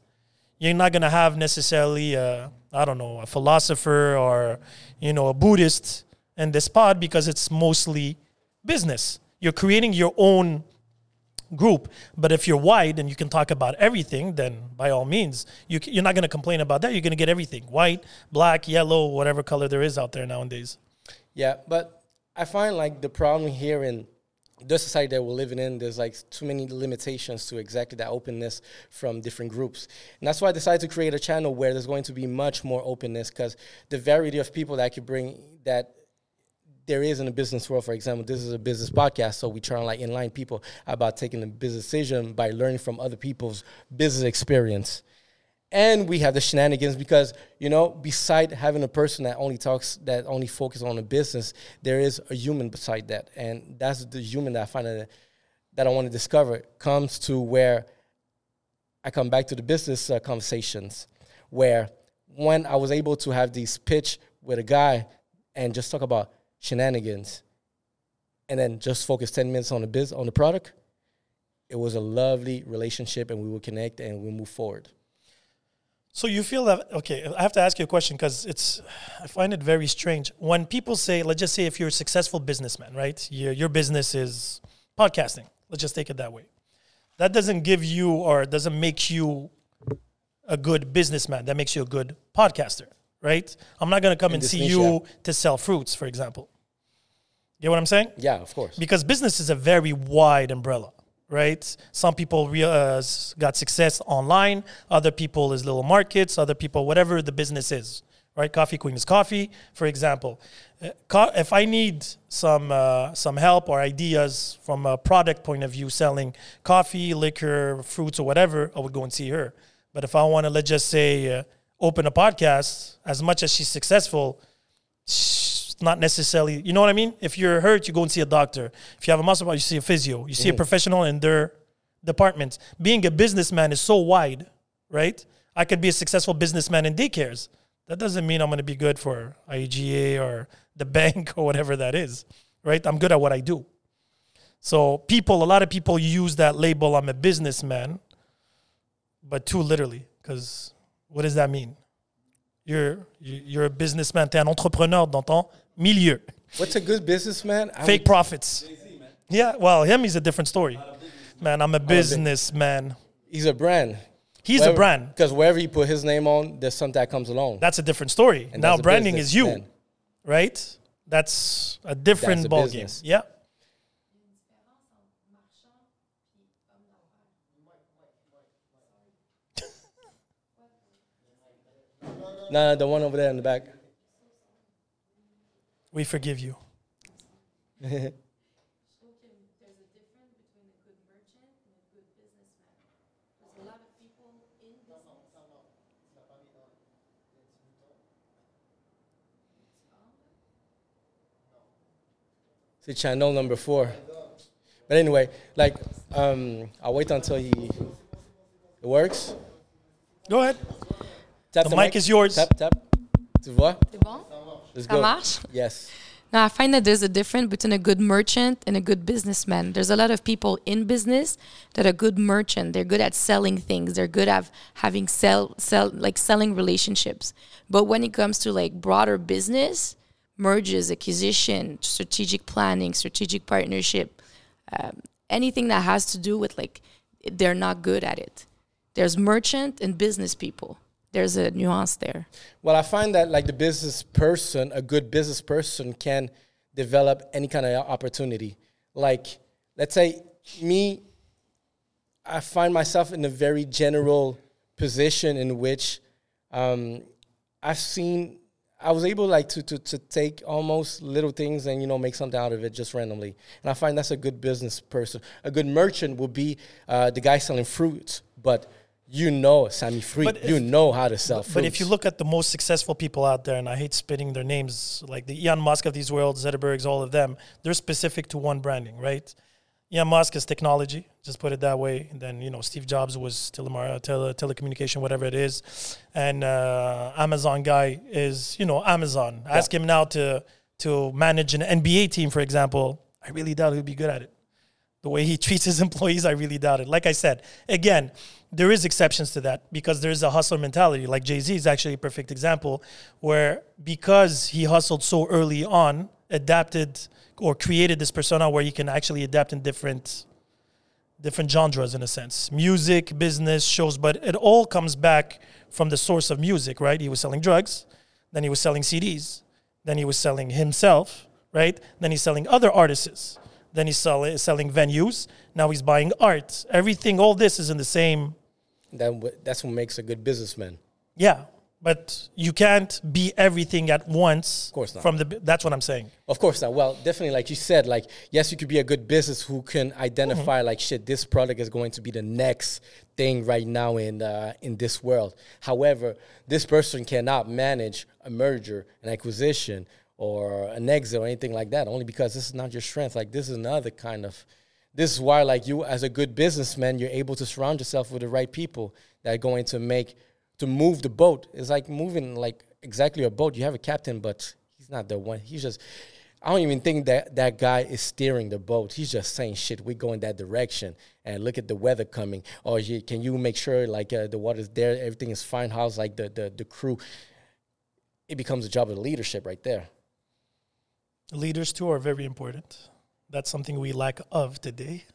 you're not gonna have necessarily I don't know a philosopher or you know a Buddhist in this pod because it's mostly business. You're creating your own group, but if you're white and you can talk about everything, then by all means, you, you're not gonna complain about that. You're gonna get everything: white, black, yellow, whatever color there is out there nowadays. Yeah, but I find like the problem here in the society that we're living in, there's like too many limitations to exactly that openness from different groups. And that's why I decided to create a channel where there's going to be much more openness because the variety of people that I could bring that there is in the business world, for example, this is a business podcast, so we try to like enlighten people about taking a business decision by learning from other people's business experience. And we have the shenanigans because, you know, beside having a person that only talks, that only focuses on the business, there is a human beside that. And that's the human that I find that, that I want to discover comes to where I come back to the business uh, conversations where when I was able to have these pitch with a guy and just talk about shenanigans and then just focus 10 minutes on the biz on the product, it was a lovely relationship and we would connect and we move forward. So you feel that okay? I have to ask you a question because it's I find it very strange when people say, let's just say if you're a successful businessman, right? Your your business is podcasting. Let's just take it that way. That doesn't give you or doesn't make you a good businessman. That makes you a good podcaster, right? I'm not gonna come and see niche, you yeah. to sell fruits, for example. You know what I'm saying? Yeah, of course. because business is a very wide umbrella right? Some people uh, got success online other people is little markets other people whatever the business is right? Coffee queen is coffee for example. Uh, if i need some uh, some help or ideas from a product point of view selling coffee liquor fruits or whatever i would go and see her. But if I want to, let's just say, uh, open a podcast, as much as she's successful, not necessarily, you know what I mean? If you're hurt, you go and see a doctor. If you have a muscle problem, you see a physio. You see a mm. professional in their departments. Being a businessman is so wide, right? I could be a successful businessman in daycares. That doesn't mean I'm going to be good for IGA or the bank or whatever that is, right? I'm good at what I do. So people, a lot of people use that label, I'm a businessman, but too literally, because what does that mean? You're you- you're a businessman, t'es un entrepreneur ton milieu. What's a good businessman? I Fake would- profits. Yeah, well, him he's a different story. Man, I'm a businessman. he's a brand. He's a brand. Because wherever you put his name on, there's something that comes along. That's a different story. And now that's a branding is you, right? That's a different That's a ball business. game. Yeah. No, no, the one over there in the back. We forgive you. See channel number four. But anyway, like, um, I'll wait until he. It works. Go ahead. Tap The mic is yours. Tap, tap. Tu vois? C'est bon? Let's Ça go. marche? Yes. Now, I find that there's a difference between a good merchant and a good businessman. There's a lot of people in business that are good merchant. They're good at selling things. They're good at having sell, sell like selling relationships. But when it comes to like broader business, mergers, acquisition, strategic planning, strategic partnership, um, anything that has to do with like, they're not good at it. There's merchant and business people. There's a nuance there. Well, I find that like the business person, a good business person can develop any kind of opportunity. Like, let's say me, I find myself in a very general position in which um, I've seen I was able like to, to to take almost little things and you know make something out of it just randomly. And I find that's a good business person. A good merchant would be uh, the guy selling fruits, but you know Sami Fruit, But you know how to sell fruits. But if you look at the most successful people out there, and I hate spitting their names, like the Elon Musk of these worlds, Zuckerbergs, all of them, they're specific to one branding, right? Elon Musk is technology, just put it that way. And then, you know, Steve Jobs was telemar- tele- telecommunication, whatever it is. And uh, Amazon guy is, you know, Amazon. Ask him now to, to manage an NBA team, for example. I really doubt he'd be good at it the way he treats his employees, I really doubt it. Like I said, again, there is exceptions to that because there's a hustler mentality. Like Jay Z is actually a perfect example, where because he hustled so early on, adapted or created this persona where he can actually adapt in different different genres in a sense. Music business shows but it all comes back from the source of music right? He was selling drugs then he was selling cds then he was selling himself right? Then he's selling other artists then he's sell- selling venues now he's buying art. Everything all this is in the same that that's what makes a good businessman. yeah but you can't be everything at once of course not. from the that's what i'm saying Of course not. Well, definitely, like you said, like yes, you could be a good business who can identify like shit. This product is going to be the next thing right now in uh, in this world. However, this person cannot manage a merger, an acquisition, or an exit or anything like that. Only because this is not your strength. Like this is another kind of. This is why, like you, as a good businessman, you're able to surround yourself with the right people that are going to make to move the boat. It's like moving like exactly a boat. You have a captain, but he's not the one. He's just. I don't even think that that guy is steering the boat. He's just saying, "Shit, we go in that direction." And look at the weather coming. Or you, can you make sure like uh, the water's there, everything is fine? How's like the, the the crew? It becomes a job of leadership right there. Leaders too are very important. That's something we lack of today.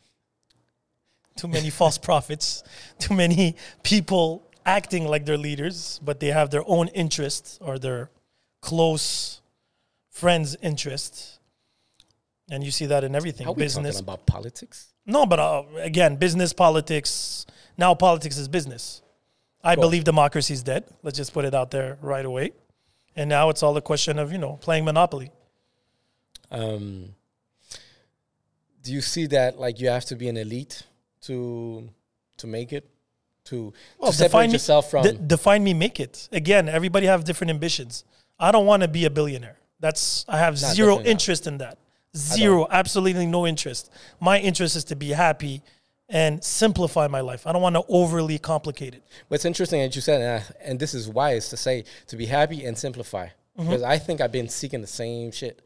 Too many false prophets, too many people acting like they're leaders, but they have their own interests or their close friends' interests. And you see that in everything How we business. talking about politics? No, but uh, again, business, politics. Now, politics is business. I course. believe democracy is dead. Let's just put it out there right away. And now it's all a question of, you know, playing Monopoly. Um, do you see that like you have to be an elite to to make it, to, Well, to separate yourself from. de- define me, make it. Again, everybody have different ambitions. I don't want to be a billionaire. That's I have Nah, zero definitely not. interest in that. Zero, absolutely no interest. My interest is to be happy and simplify my life. I don't want to overly complicate it. What's interesting that you said, and, I, and this is wise to say, to be happy and simplify. Mm-hmm. Because I think I've been seeking the same shit.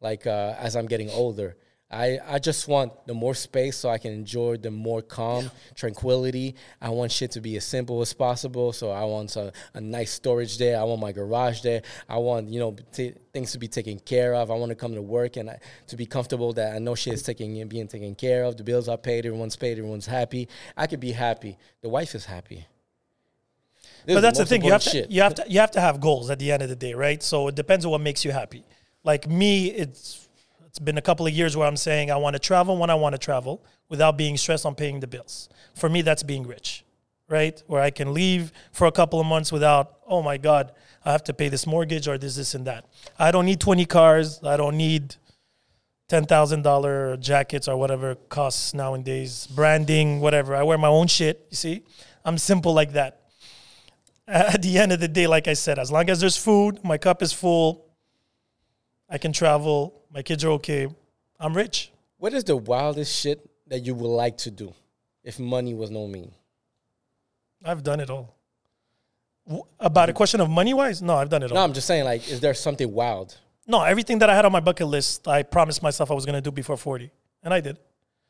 Like uh, as I'm getting older, I, I just want the more space so I can enjoy the more calm, tranquility. I want shit to be as simple as possible. So I want a, a nice storage there. I want my garage there. I want you know t- things to be taken care of. I want to come to work and I, to be comfortable that I know shit is taking being taken care of. The bills are paid. Everyone's paid. Everyone's happy. I could be happy. The wife is happy. This but that's the thing. You have to you have to you have to have goals at the end of the day, right? So it depends on what makes you happy. Like me, it's it's been a couple of years where I'm saying I want to travel when I want to travel without being stressed on paying the bills. For me, that's being rich, right? Where I can leave for a couple of months without, oh my God, I have to pay this mortgage or this, this, and that. I don't need 20 cars. I don't need $10,000 jackets or whatever costs nowadays, branding, whatever. I wear my own shit, you see? I'm simple like that at the end of the day, like I said, as long as there's food, my cup is full, I can travel, my kids are okay, I'm rich. What is the wildest shit that you would like to do if money was no mean? I've done it all. W- About a question of money wise? No, I've done it all. No, I'm just saying, like, is there something wild? No, everything that I had on my bucket list, I promised myself I was going to do before 40. And I did.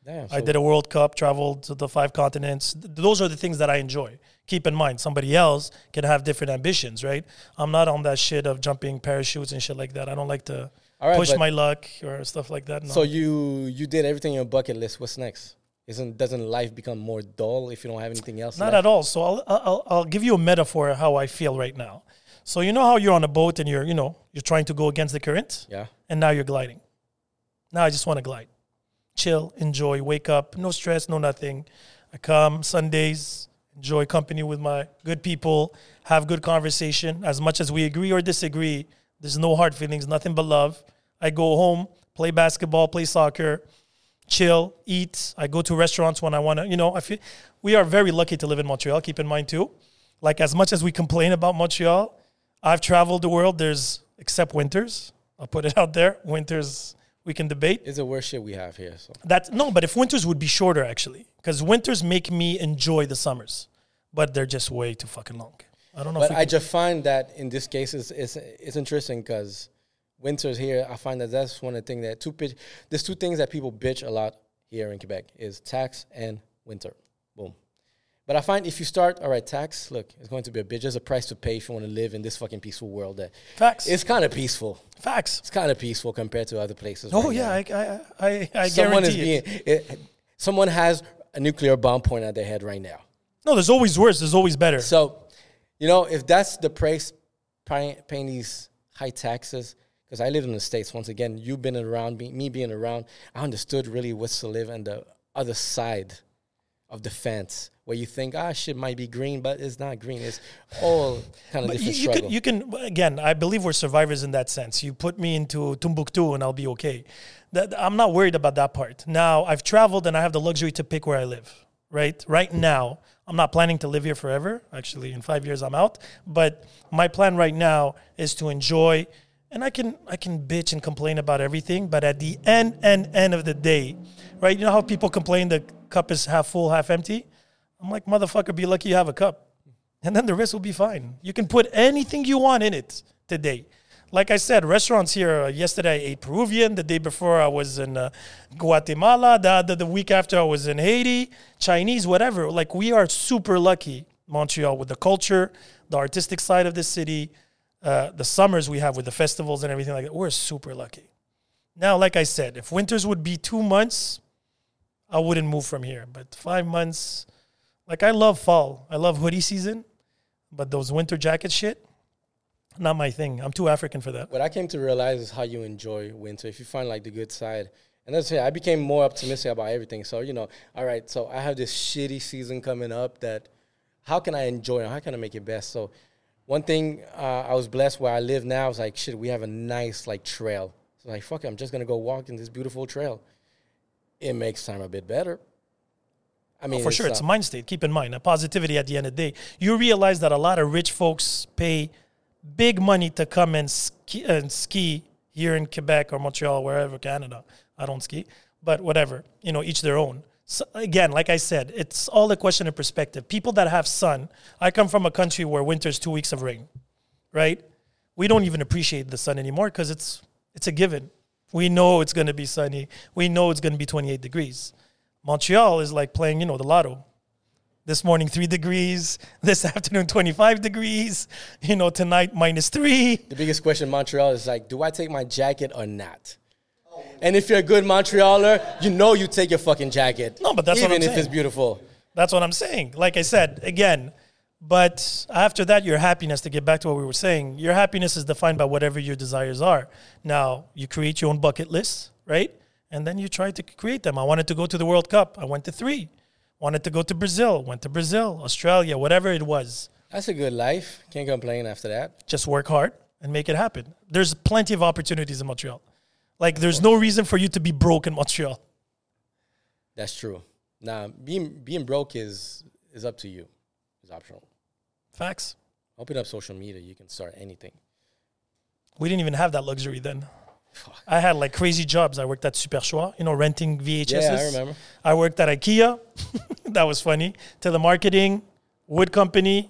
Damn. I did a World Cup, traveled to the five continents. Th- Those are the things that I enjoy. Keep in mind, somebody else can have different ambitions, right? I'm not on that shit of jumping parachutes and shit like that. I don't like to right, push my luck or stuff like that. No. So you you did everything in your bucket list. What's next? Isn't doesn't life become more dull if you don't have anything else? Not left? at all. So I'll, I'll I'll give you a metaphor of how I feel right now. So you know how you're on a boat and you're you know you're trying to go against the current, Yeah. and now you're gliding. Now I just want to glide, chill, enjoy, wake up, no stress, no nothing. I come Sundays, enjoy company with my good people, have good conversation. As much as we agree or disagree, there's no hard feelings, nothing but love. I go home, play basketball, play soccer, chill, eat. I go to restaurants when I want to. You know, I feel we are very lucky to live in Montreal. Keep in mind too, like as much as we complain about Montreal, I've traveled the world. There's except winters. I'll put it out there. Winters we can debate. It's the worst shit we have here. So That's no, but if winters would be shorter actually, because winters make me enjoy the summers, but they're just way too fucking long. I don't know. But I just find that in this case, it's, it's, it's interesting because winters here, I find that that's one of the things that two bitch, there's two things that people bitch a lot here in Quebec is tax and winter. Boom. But I find if you start, all right, tax, look, it's going to be a bitch. There's a price to pay if you want to live in this fucking peaceful world. That facts. it's kind of peaceful. facts. It's kind of peaceful compared to other places. Oh right yeah, now. I I I, I someone is being, it. it, someone has a nuclear bomb pointed at their head right now. No, there's always worse. There's always better. So, you know, if that's the price paying, paying these high taxes, because I live in the States, once again, you've been around, me, me being around, I understood really what's to live on the other side of the fence where you think, ah, shit might be green, but it's not green. It's all kind of But different you struggle. can, you can again. I believe we're survivors in that sense. You put me into Timbuktu and I'll be okay. That, I'm not worried about that part. Now I've traveled and I have the luxury to pick where I live. Right, right now I'm not planning to live here forever. Actually, in five years I'm out. But my plan right now is to enjoy, and I can I can bitch and complain about everything. But at the end end end of the day, right? You know how people complain the cup is half full, half empty. I'm like, motherfucker, be lucky you have a cup and then the rest will be fine. You can put anything you want in it today. Like I said, restaurants here. Uh, yesterday I ate Peruvian. The day before I was in uh, Guatemala. The, the the week after I was in Haiti. Chinese, whatever. Like we are super lucky, Montreal, with the culture, the artistic side of the city, uh, the summers we have with the festivals and everything like that. We're super lucky. Now, like I said, if winters would be two months, I wouldn't move from here. But five months, like I love fall. I love hoodie season, but those winter jacket shit, not my thing. I'm too African for that. what I came to realize is how you enjoy winter. If you find like the good side, and that's it. I became more optimistic about everything. So you know, all right. So I have this shitty season coming up. That how can I enjoy it? How can I make it best? So one thing uh, I was blessed where I live now is like shit. We have a nice like trail. So like fuck it, I'm just gonna go walk in this beautiful trail. It makes time a bit better. I mean, For sure, it's a uh, mind state. Keep in mind, a positivity at the end of the day. You realize that a lot of rich folks pay big money to come and ski, and ski here in Quebec or Montreal, wherever, Canada. I don't ski, but whatever. You know, each their own. So again, like I said, it's all a question of perspective. People that have sun, I come from a country where winter's two weeks of rain, right? We don't even appreciate the sun anymore because it's it's a given. We know it's going to be sunny. We know it's going to be 28 degrees. Montreal is like playing, you know, the lotto. This morning, three degrees. This afternoon, 25 degrees. You know, tonight, minus three. The biggest question in Montreal is like, do I take my jacket or not? And if you're a good Montrealer, you know you take your fucking jacket. No, but that's what even if it's beautiful. That's what I'm saying. Like I said, again, but after that, your happiness, to get back to what we were saying, your happiness is defined by whatever your desires are. Now, you create your own bucket list, right? And then you try to create them. I wanted to go to the World Cup. I went to three. Wanted to go to Brazil. Went to Brazil, Australia, whatever it was. That's a good life. Can't complain after that. just work hard and make it happen. There's plenty of opportunities in Montreal. Like there's no reason for you to be broke in Montreal. That's true. Nah, being being broke is is up to you. It's optional. Facts. Open up social media. You can start anything. We didn't even have that luxury then. I had like crazy jobs. I worked at Super Choix, you know, renting VHSs. Yeah, I remember. I worked at IKEA. that was funny. Telemarketing, wood company.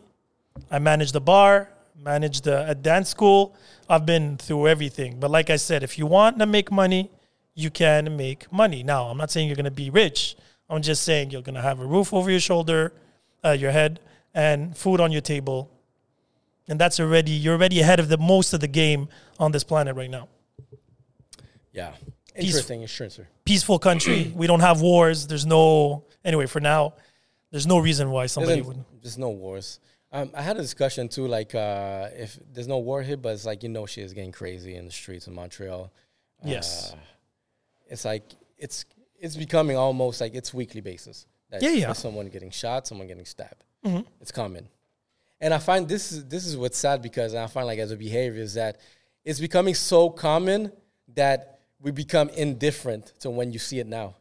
I managed the bar, managed a, a dance school. I've been through everything. But like I said, if you want to make money, you can make money. Now, I'm not saying you're going to be rich. I'm just saying you're going to have a roof over your shoulder, uh, your head, and food on your table. And that's already, you're already ahead of the most of the game on this planet right now. Yeah. Interesting insurance. peaceful country. we don't have wars. There's no anyway for now. There's no reason why somebody There's, would. there's no wars. Um, I had a discussion too, like uh, if there's no war here, but it's like you know shit is getting crazy in the streets of Montreal. Yes. Uh, it's like it's it's becoming almost like it's weekly basis. That Yeah, yeah. Someone getting shot, someone getting stabbed. Mhm. It's common, and I find this is this is what's sad because I find like as a behavior is that it's becoming so common that we become indifferent to when you see it now.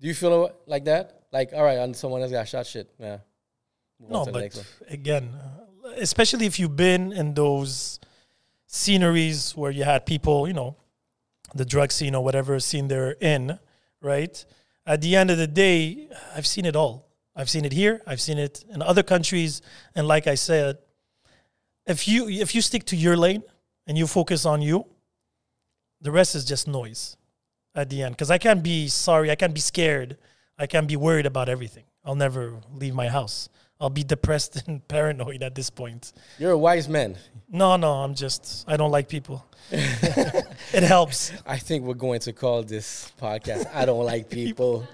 Do you feel like that? Like, all right, and someone else got shot. Shit, yeah. Move No, but again, uh, especially if you've been in those sceneries where you had people, you know, the drug scene or whatever scene they're in, right? At the end of the day, I've seen it all. I've seen it here. I've seen it in other countries. And like I said, if you if you stick to your lane and you focus on you, the rest is just noise at the end. Because I can't be sorry. I can't be scared. I can't be worried about everything. I'll never leave my house. I'll be depressed and paranoid at this point. You're a wise man. No, no, I'm just, I don't like people. it helps. I think we're going to call this podcast I Don't Like People.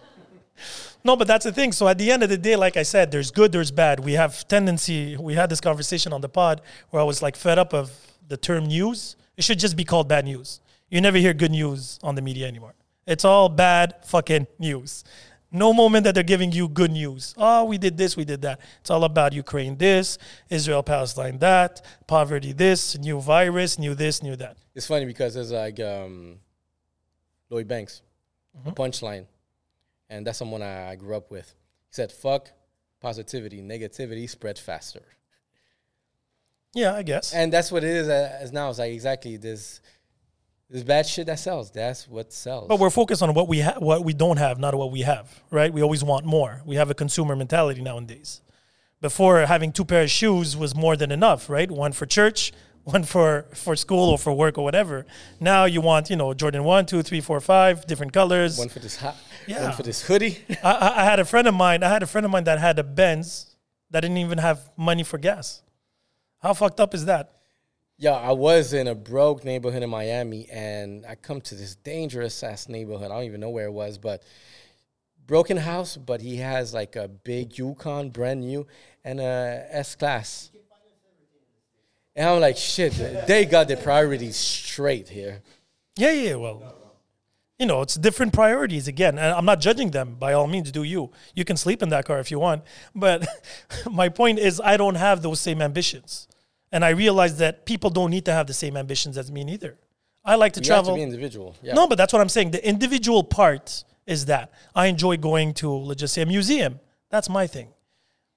No, but that's the thing. So at the end of the day, like I said, there's good, there's bad. We have tendency, we had this conversation on the pod where I was like fed up of the term news. It should just be called bad news. You never hear good news on the media anymore. It's all bad fucking news. No moment that they're giving you good news. Oh, we did this, we did that. It's all about Ukraine this, Israel Palestine that, poverty this, new virus, new this, new that. It's funny because there's like um, Lloyd Banks, Mm-hmm. punchline. And that's someone I, I grew up with. He said, fuck positivity, negativity spread faster. Yeah, I guess. And that's what it is uh, as now. It's like exactly this this bad shit that sells. That's what sells. But we're focused on what we ha- what we don't have, not what we have, right? We always want more. We have a consumer mentality nowadays. Before having two pairs of shoes was more than enough, right? One for church, one for for school or for work or whatever. Now you want, you know, Jordan one, two, three, four, five, different colors. one for this hat, Yeah. one for this hoodie. I, I I had a friend of mine. I had a friend of mine that had a Benz that didn't even have money for gas. How fucked up is that? Yeah, I was in a broke neighborhood in Miami, and I come to this dangerous ass neighborhood. I don't even know where it was, but broken house. But he has like a big Yukon, brand new, and a S class. And I'm like, shit, they got their priorities straight here. Yeah, yeah, well, you know, it's different priorities again. And I'm not judging them by all means, do you? You can sleep in that car if you want. But my point is, I don't have those same ambitions. And I realize that people don't need to have the same ambitions as me neither. I like to You have to travel. be individual. Yeah. No, but that's what I'm saying. The individual part is that. I enjoy going to, let's just say, a museum. That's my thing.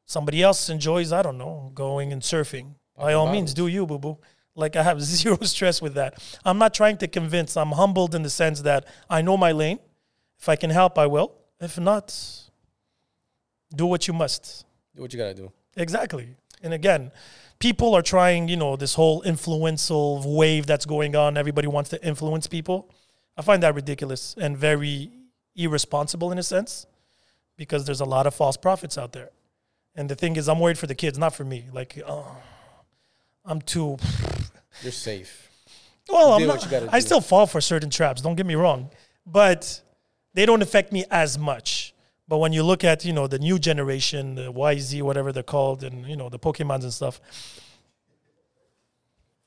Somebody else enjoys, I don't know, going and surfing. By all means, do you, boo boo. Like I have zero stress with that. I'm not trying to convince. I'm humbled in the sense that I know my lane. If I can help, I will. If not, do what you must. Do what you gotta do. Exactly. And again, people are trying, you know, this whole influential wave that's going on. Everybody wants to influence people. I find that ridiculous and very irresponsible in a sense because there's a lot of false prophets out there. And the thing is, I'm worried for the kids, not for me. Like, oh, I'm too. You're safe. Well, I'm not, what you gotta I do. still fall for certain traps. Don't get me wrong, but they don't affect me as much. But when you look at you know the new generation, the YZ, whatever they're called, and you know the Pokemons and stuff.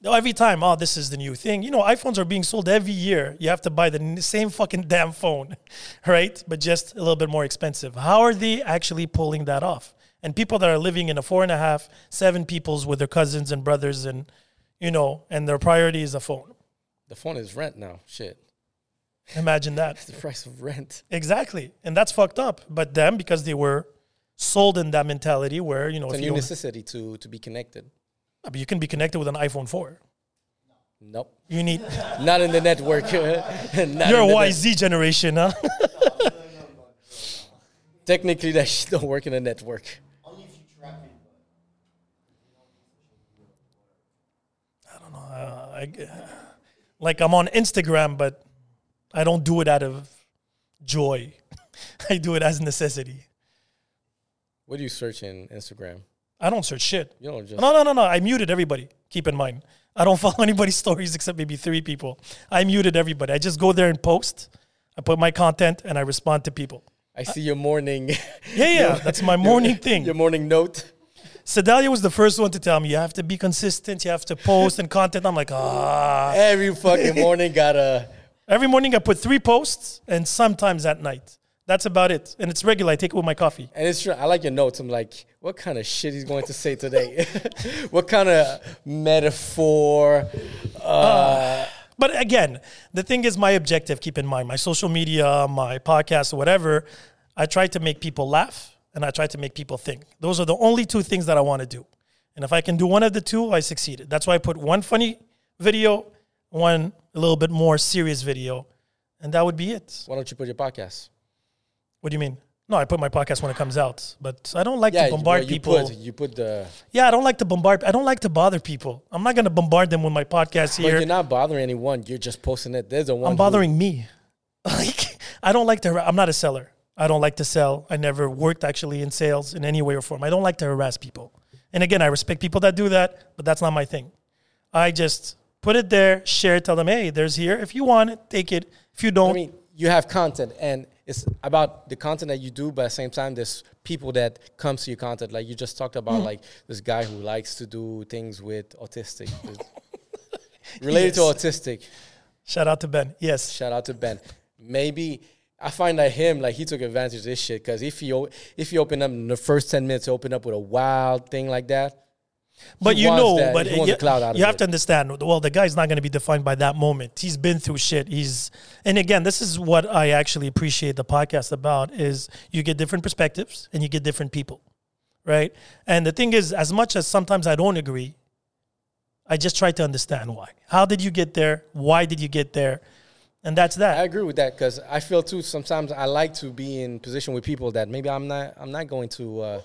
Every time, oh, this is the new thing. You know, iPhones are being sold every year. You have to buy the same fucking damn phone, right? But just a little bit more expensive. How are they actually pulling that off? And people that are living in a four and a half, seven peoples with their cousins and brothers, and you know, and their priority is a phone. The phone is rent now. Shit. Imagine that. The price of rent. Exactly. And that's fucked up. But them, because they were sold in that mentality where, you know, It's a if new you, don't, necessity to to be connected. but you can be connected with an iPhone 4. Nope. You need, Not in the network. Not you're a in the net- YZ generation, huh? Technically, that shit don't work in a network. Only if you track it. Uh, I, don't know. like I'm on Instagram, but I don't do it out of joy. I do it as necessity. What do you search in Instagram? I don't search shit. You don't just. No, no, no, no. I muted everybody. Keep in mind. I don't follow anybody's stories except maybe three people. I muted everybody. I just go there and post. I put my content and I respond to people. I see your morning. Yeah, yeah. That's my morning thing. Your morning note. Sedalia was the first one to tell me you have to be consistent, you have to post and content. I'm like, ah. Every fucking morning got a. Every morning I put three posts and sometimes at night. That's about it. And it's regular. I take it with my coffee. And it's true. I like your notes. I'm like, what kind of shit he's going to say today? what kind of metaphor? Uh, But again, the thing is, my objective, keep in mind, my social media, my podcast, or whatever, I try to make people laugh and I try to make people think. Those are the only two things that I want to do. And if I can do one of the two, I succeeded. That's why I put one funny video, one a little bit more serious video, and that would be it. why don't you put your podcast? What do you mean? No, I put my podcast when it comes out, but I don't like Yeah, to bombard well, you people. put you put the. yeah, I don't like to bombard. I don't like to bother people. I'm not going to bombard them with my podcast But here. you're not bothering anyone. You're just posting it. There's the one. I'm who- bothering me. Like I don't like to. I'm not a seller. I don't like to sell. I never worked actually in sales in any way or form. I don't like to harass people. And again, I respect people that do that, but that's not my thing. I just put it there, share it, tell them, hey, there's here. If you want it, take it. If you don't, I mean, you have content, and it's about the content that you do. But at the same time, there's people that comes to your content. Like you just talked about, Mm-hmm. like this guy who likes to do things with autistic, related to autistic. shout out to Ben. Yes. Shout out to Ben. Maybe I find that him like he took advantage of this shit because if he o- if he opened up in the first ten minutes, open up with a wild thing like that. But he you know, that- but you, you have it. to understand. Well, the guy's not going to be defined by that moment. He's been through shit. He's, and again, this is what I actually appreciate the podcast about is you get different perspectives and you get different people, right? And the thing is, as much as sometimes I don't agree, I just try to understand why. How did you get there? Why did you get there? And that's that. I agree with that because I feel too. Sometimes I like to be in position with people that maybe I'm not. I'm not going to uh,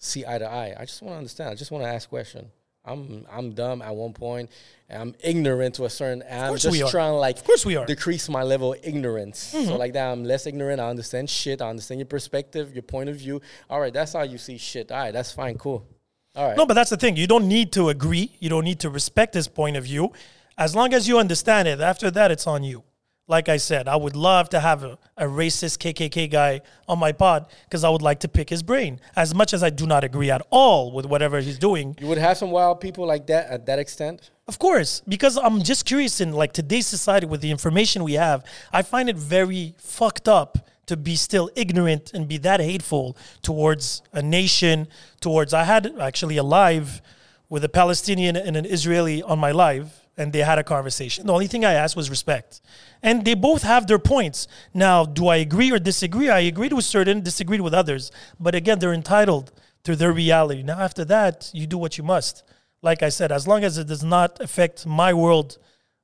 see eye to eye. I just want to understand. I just want to ask question. I'm I'm dumb at one point. And I'm ignorant to a certain. I'm course just we are. trying to like Of course we are. decrease my level of ignorance. Mm-hmm. So like that, I'm less ignorant. I understand shit. I understand your perspective, your point of view. All right, that's how you see shit. All right, that's fine, cool. All right. No, but that's the thing. You don't need to agree. You don't need to respect his point of view. As long as you understand it, after that, it's on you. Like I said, I would love to have a, a racist KKK guy on my pod because I would like to pick his brain. As much as I do not agree at all with whatever he's doing, you would have some wild people like that at that extent. of course, because I'm just curious in like today's society with the information we have, I find it very fucked up to be still ignorant and be that hateful towards a nation, towards I had actually a live with a Palestinian and an Israeli on my live and they had a conversation. The only thing I asked was respect. And they both have their points. Now, do I agree or disagree? I agreed with certain, disagreed with others. But again, they're entitled to their reality. Now, after that, you do what you must. Like I said, as long as it does not affect my world,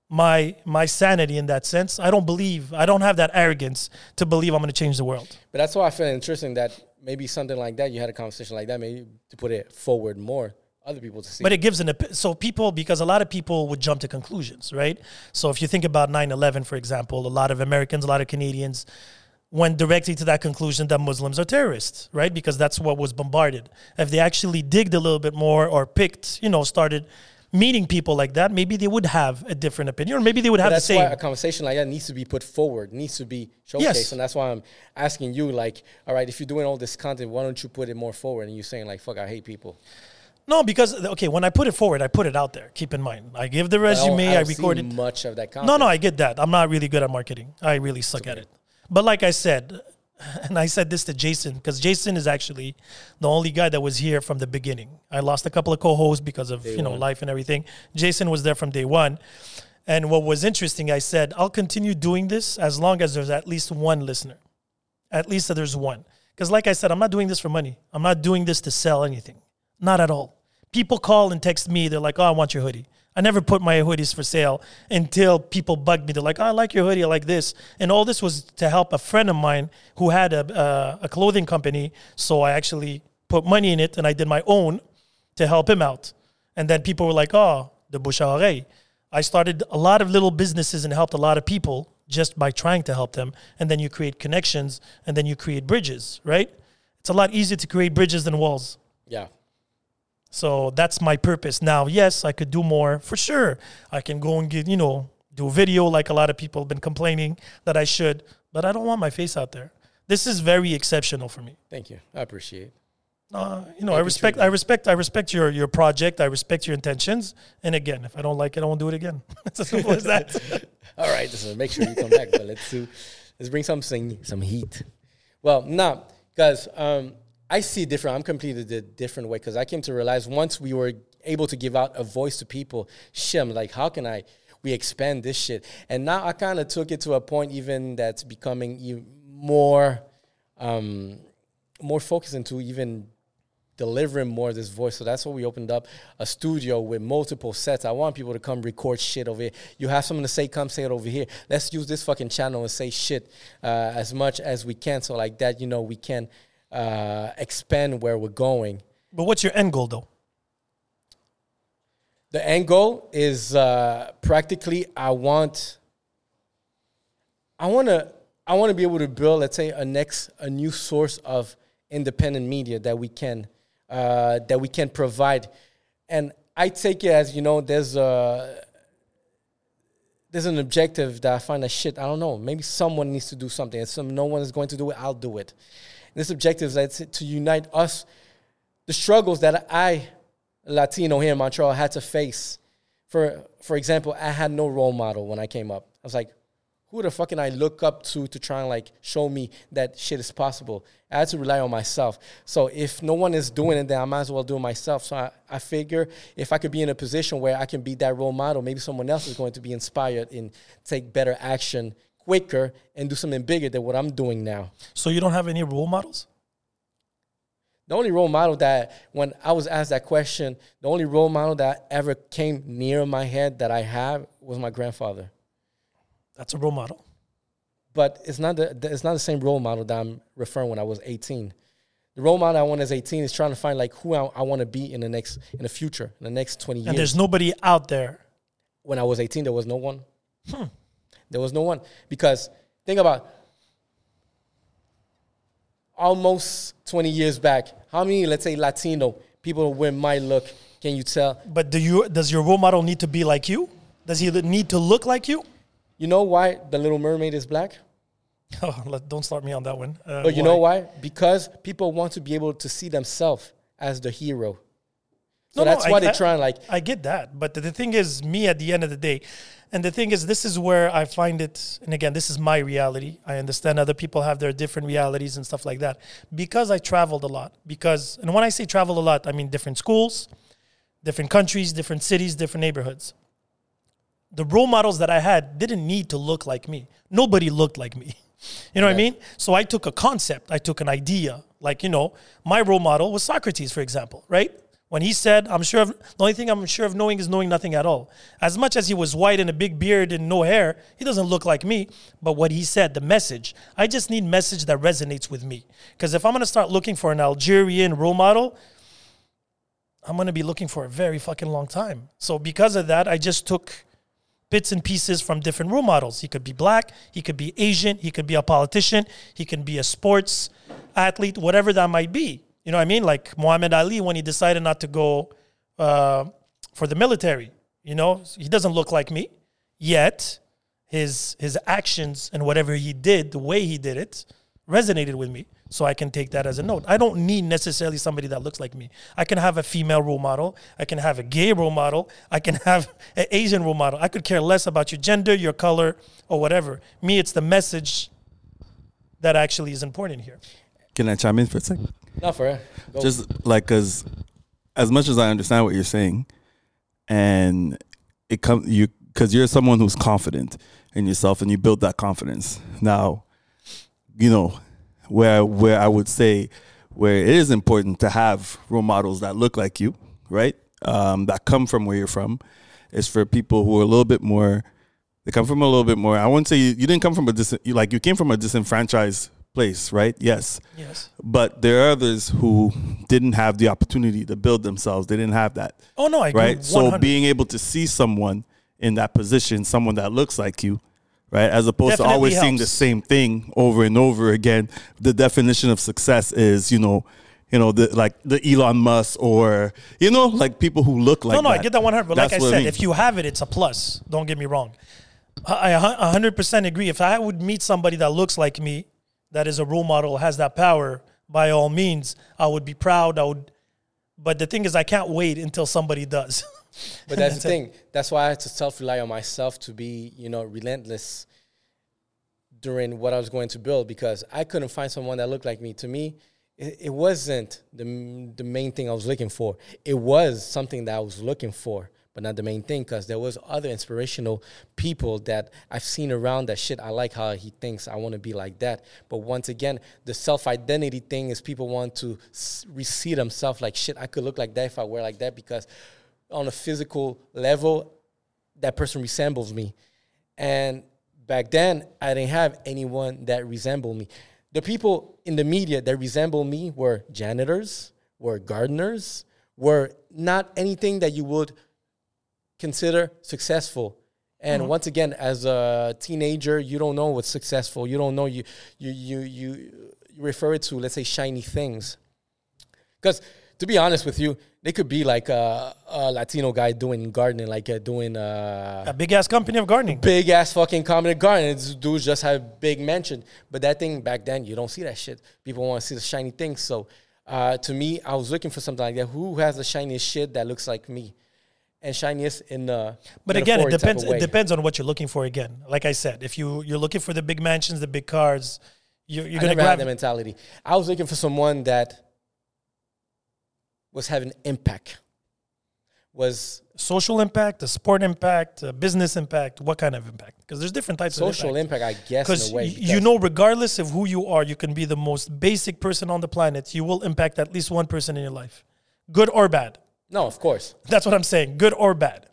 my my sanity in that sense, I don't believe, I don't have that arrogance to believe I'm going to change the world. But that's why I feel interesting that maybe something like that, you had a conversation like that, maybe to put it forward more, other people to see. But it gives an so people because a lot of people would jump to conclusions, right? So if you think about 9/11 for example, a lot of Americans, a lot of Canadians went directly to that conclusion that Muslims are terrorists, right? Because that's what was bombarded. If they actually digged a little bit more or picked, you know, started meeting people like that, maybe they would have a different opinion, or maybe they would have But the that's same. why a conversation like that needs to be put forward, needs to be showcased, Yes. and that's why I'm asking you, like, all right, if you're doing all this content, why don't you put it more forward? And you're saying like, fuck, I hate people. No, because okay, when I put it forward, I put it out there. Keep in mind, I give the resume, I, don't see recorded. much of that content. No, no, I get that. I'm not really good at marketing. I really suck at it. But like I said, and I said this to Jason because Jason is actually the only guy that was here from the beginning. I lost a couple of co-hosts because of you know one. life and everything. Jason was there from day one. And what was interesting, I said, I'll continue doing this as long as there's at least one listener. At least that there's one. Because, like I said, I'm not doing this for money. I'm not doing this to sell anything. Not at all. People call and text me. They're like, oh, I want your hoodie. I never put my hoodies for sale until people bugged me. They're like, oh, I like your hoodie. I like this. And all this was to help a friend of mine who had a, uh, a clothing company. So I actually put money in it and I did my own to help him out. And then people were like, oh, the bouche. I started a lot of little businesses and helped a lot of people just by trying to help them. And then you create connections and then you create bridges, right? It's a lot easier to create bridges than walls. Yeah. So that's my purpose. Now, yes, I could do more for sure. I can go and get, you know, do a video like a lot of people have been complaining that I should, but I don't want my face out there. This is very exceptional for me. Thank you. I appreciate. Uh, you know, I Thank respect, I respect, I respect your your project. I respect your intentions. And again, if I don't like it, I won't do it again. it's as simple as that. All right, so make sure you come back. But let's do, let's bring something, some heat. Well, no, because um, I see it different. I'm completely different way because I came to realize once we were able to give out a voice to people, shit, I'm like, how can I? We expand this shit, and now I kind of took it to a point even that's becoming more, um, more focused into even delivering more of this voice. So that's why we opened up a studio with multiple sets. I want people to come record shit over here. You have something to say, come say it over here. Let's use this fucking channel and say shit uh, as much as we can. So like that, you know, we can uh, expand where we're going. But what's your end goal, though? The end goal is uh, practically I want I want to I want to be able to build let's say a next a new source of independent media that we can uh, that we can provide and I take it as you know there's a there's an objective that I find that shit I don't know maybe someone needs to do something and some no one is going to do it I'll do it this objective is to unite us the struggles that I Latino here in Montreal had to face. For for example, I had no role model when I came up. I was like, who the fuck can I look up to to try and like show me that shit is possible? I had to rely on myself. So if no one is doing it, then I might as well do it myself. So I, I figure if I could be in a position where I can be that role model, maybe someone else is going to be inspired and take better action quicker and do something bigger than what I'm doing now. So you don't have any role models? The only role model that, when I was asked that question, the only role model that ever came near my head that I have was my grandfather. That's a role model. But it's not the it's not the same role model that I'm referring when I was 18. The role model I want as 18 is trying to find like who I, I want to be in the next in the future, in the next 20 years. And there's nobody out there. when I was 18, there was no one. Hmm. There was no one. Because think about almost 20 years back, how many, let's say, Latino people with my look can you tell? But do you does your role model need to be like you? Does he need to look like you? You know why the Little Mermaid is black? Oh, let- don't start me on that one. Uh, But you know why? Because people want to be able to see themselves as the hero. So No, no, that's I- why they're I- trying like I get that, but the, the thing is, me at the end of the day, and the thing is, this is where I find it. And again, this is my reality. I understand other people have their different realities and stuff like that. Because I traveled a lot. Because, and when I say travel a lot, I mean different schools, different countries, different cities, different neighborhoods. the role models that I had didn't need to look like me. Nobody looked like me. You know what I mean? So I took a concept, I took an idea. Like, you know, my role model was Socrates, for example, right? When he said, I'm sure of, the only thing I'm sure of knowing is knowing nothing at all. As much as he was white and a big beard and no hair, he doesn't look like me. But what he said, the message, I just need message that resonates with me. Because if I'm going to start looking for an Algerian role model, I'm going to be looking for a very fucking long time. So because of that, I just took bits and pieces from different role models. He could be black, he could be Asian, he could be a politician, he can be a sports athlete, whatever that might be. You know what I mean? Like Muhammad Ali when he decided not to go uh, for the military. You know, he doesn't look like me, yet his his actions and whatever he did, the way he did it, resonated with me. So I can take that as a note. I don't need necessarily somebody that looks like me. I can have a female role model. I can have a gay role model. I can have an Asian role model. I could care less about your gender, your color, or whatever. Me, it's the message that actually is important here. Can I chime in for a second? No, for real. Go. Just like cause as much as I understand what you're saying, and it comes you because you're someone who's confident in yourself and you build that confidence. Now, you know where where I would say where it is important to have role models that look like you, right? Um, that come from where you're from, is for people who are a little bit more. They come from a little bit more. I wouldn't say you, you didn't come from a dis, like you came from a disenfranchised place, right? Yes. Yes. But there are others who didn't have the opportunity to build themselves. They didn't have that, Oh no, I agree. right? So being able to see someone in that position, someone that looks like you, right, as opposed Definitely to always seeing the same thing over and over again. The definition of success is, you know, you know, the like the Elon Musk or you know, like people who look like no, no, that. I get that one hundred. But like I said, mean. if you have it, it's a plus. Don't get me wrong. I a hundred percent agree. If I would meet somebody that looks like me, that is a role model, has that power, by all means, I would be proud. I would. But the thing is, I can't wait until somebody does. But that's, the thing. That's why I had to self rely on myself to be, you know, relentless during what I was going to build because I couldn't find someone that looked like me. To me, it, it wasn't the the main thing I was looking for. It was something that I was looking for, but not the main thing because there was other inspirational people that I've seen around that shit. I like how he thinks. I want to be like that. But once again, the self identity thing is people want to see themselves like shit. I could look like that if I wear like that because on a physical level, that person resembles me. And back then, I didn't have anyone that resembled me. The people in the media that resemble me were janitors, were gardeners, were not anything that you would consider successful. And once again, as a teenager, you don't know what's successful. You don't know you you you you, you refer it to let's say shiny things. Because to be honest with you, they could be like a, a Latino guy doing gardening, like uh, doing uh, a big ass company of gardening. big ass fucking comedy garden. These dudes just have big mansion. But that thing back then, you don't see that shit. People want to see the shiny things. So uh, to me, I was looking for something like that. Who has the shiniest shit that looks like me? And shiniest in the But again, it depends. It depends on what you're looking for. Again, like I said, if you you're looking for the big mansions, the big cars, you're, you're gonna grab. that mentality. I was looking for someone that was having impact. Was social impact, a sport impact, a business impact. What kind of impact? Because there's different types social of impact. Social impact, I guess, Because in a way. you know, regardless of who you are, you can be the most basic person on the planet. You will impact at least one person in your life, good or bad. No, of course. That's what I'm saying, good or bad.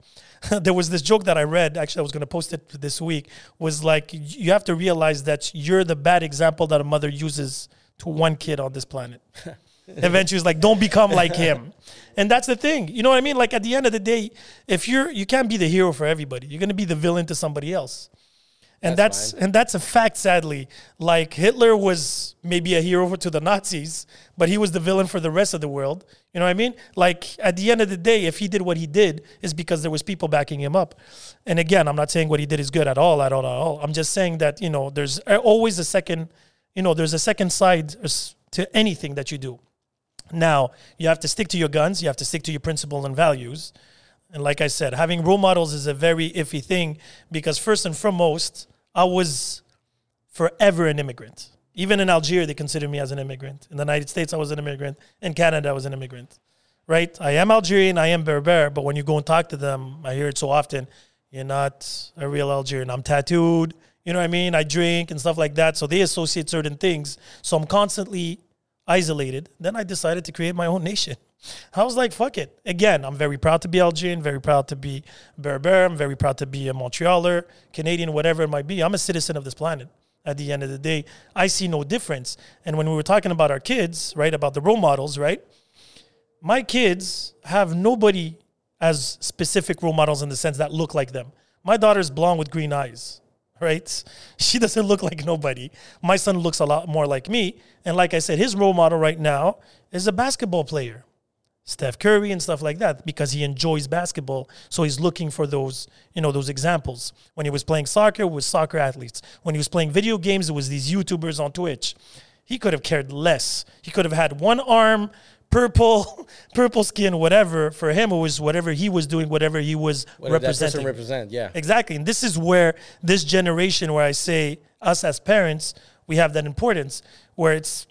there was this joke that I read. Actually, I was going to post it this week. Was like you have to realize that you're the bad example that a mother uses to one kid on this planet. Eventually, it's like don't become like him, and that's the thing. You know what I mean? Like at the end of the day, if you're you can't be the hero for everybody. You're going to be the villain to somebody else. And That's that's, and that's a fact, sadly. Like Hitler was maybe a hero to the Nazis, but he was the villain for the rest of the world. You know what I mean? Like at the end of the day, if he did what he did, is because there was people backing him up. And again, I'm not saying what he did is good at all, at all, at all. I'm just saying that you know there's always a second, you know, there's a second side to anything that you do. Now you have to stick to your guns. You have to stick to your principles and values. And like I said, having role models is a very iffy thing because first and foremost, I was forever an immigrant. Even in Algeria, they consider me as an immigrant. In the United States, I was an immigrant. In Canada, I was an immigrant. Right? I am Algerian, I am Berber, but when you go and talk to them, I hear it so often, You're not a real Algerian. I'm tattooed. You know what I mean? I drink and stuff like that. So they associate certain things. So I'm constantly isolated. Then I decided to create my own nation. I was like, fuck it. Again, I'm very proud to be Algerian, very proud to be Berber. I'm very proud to be a Montrealer, Canadian, whatever it might be. I'm a citizen of this planet at the end of the day. I see no difference. And when we were talking about our kids, right, about the role models, right? My kids have nobody as specific role models in the sense that look like them. My daughter's blonde with green eyes, right? She doesn't look like nobody. My son looks a lot more like me. And like I said, his role model right now is a basketball player. Steph Curry and stuff like that because he enjoys basketball. So he's looking for those, you know, those examples. When he was playing soccer, it was soccer athletes. When he was playing video games, it was these YouTubers on Twitch. He could have cared less. He could have had one arm, purple, purple skin, whatever. For him, it was whatever he was doing, whatever he was Whatever that representing. represent, yeah. Exactly. And this is where this generation, where I say us as parents, we have that importance, where it's,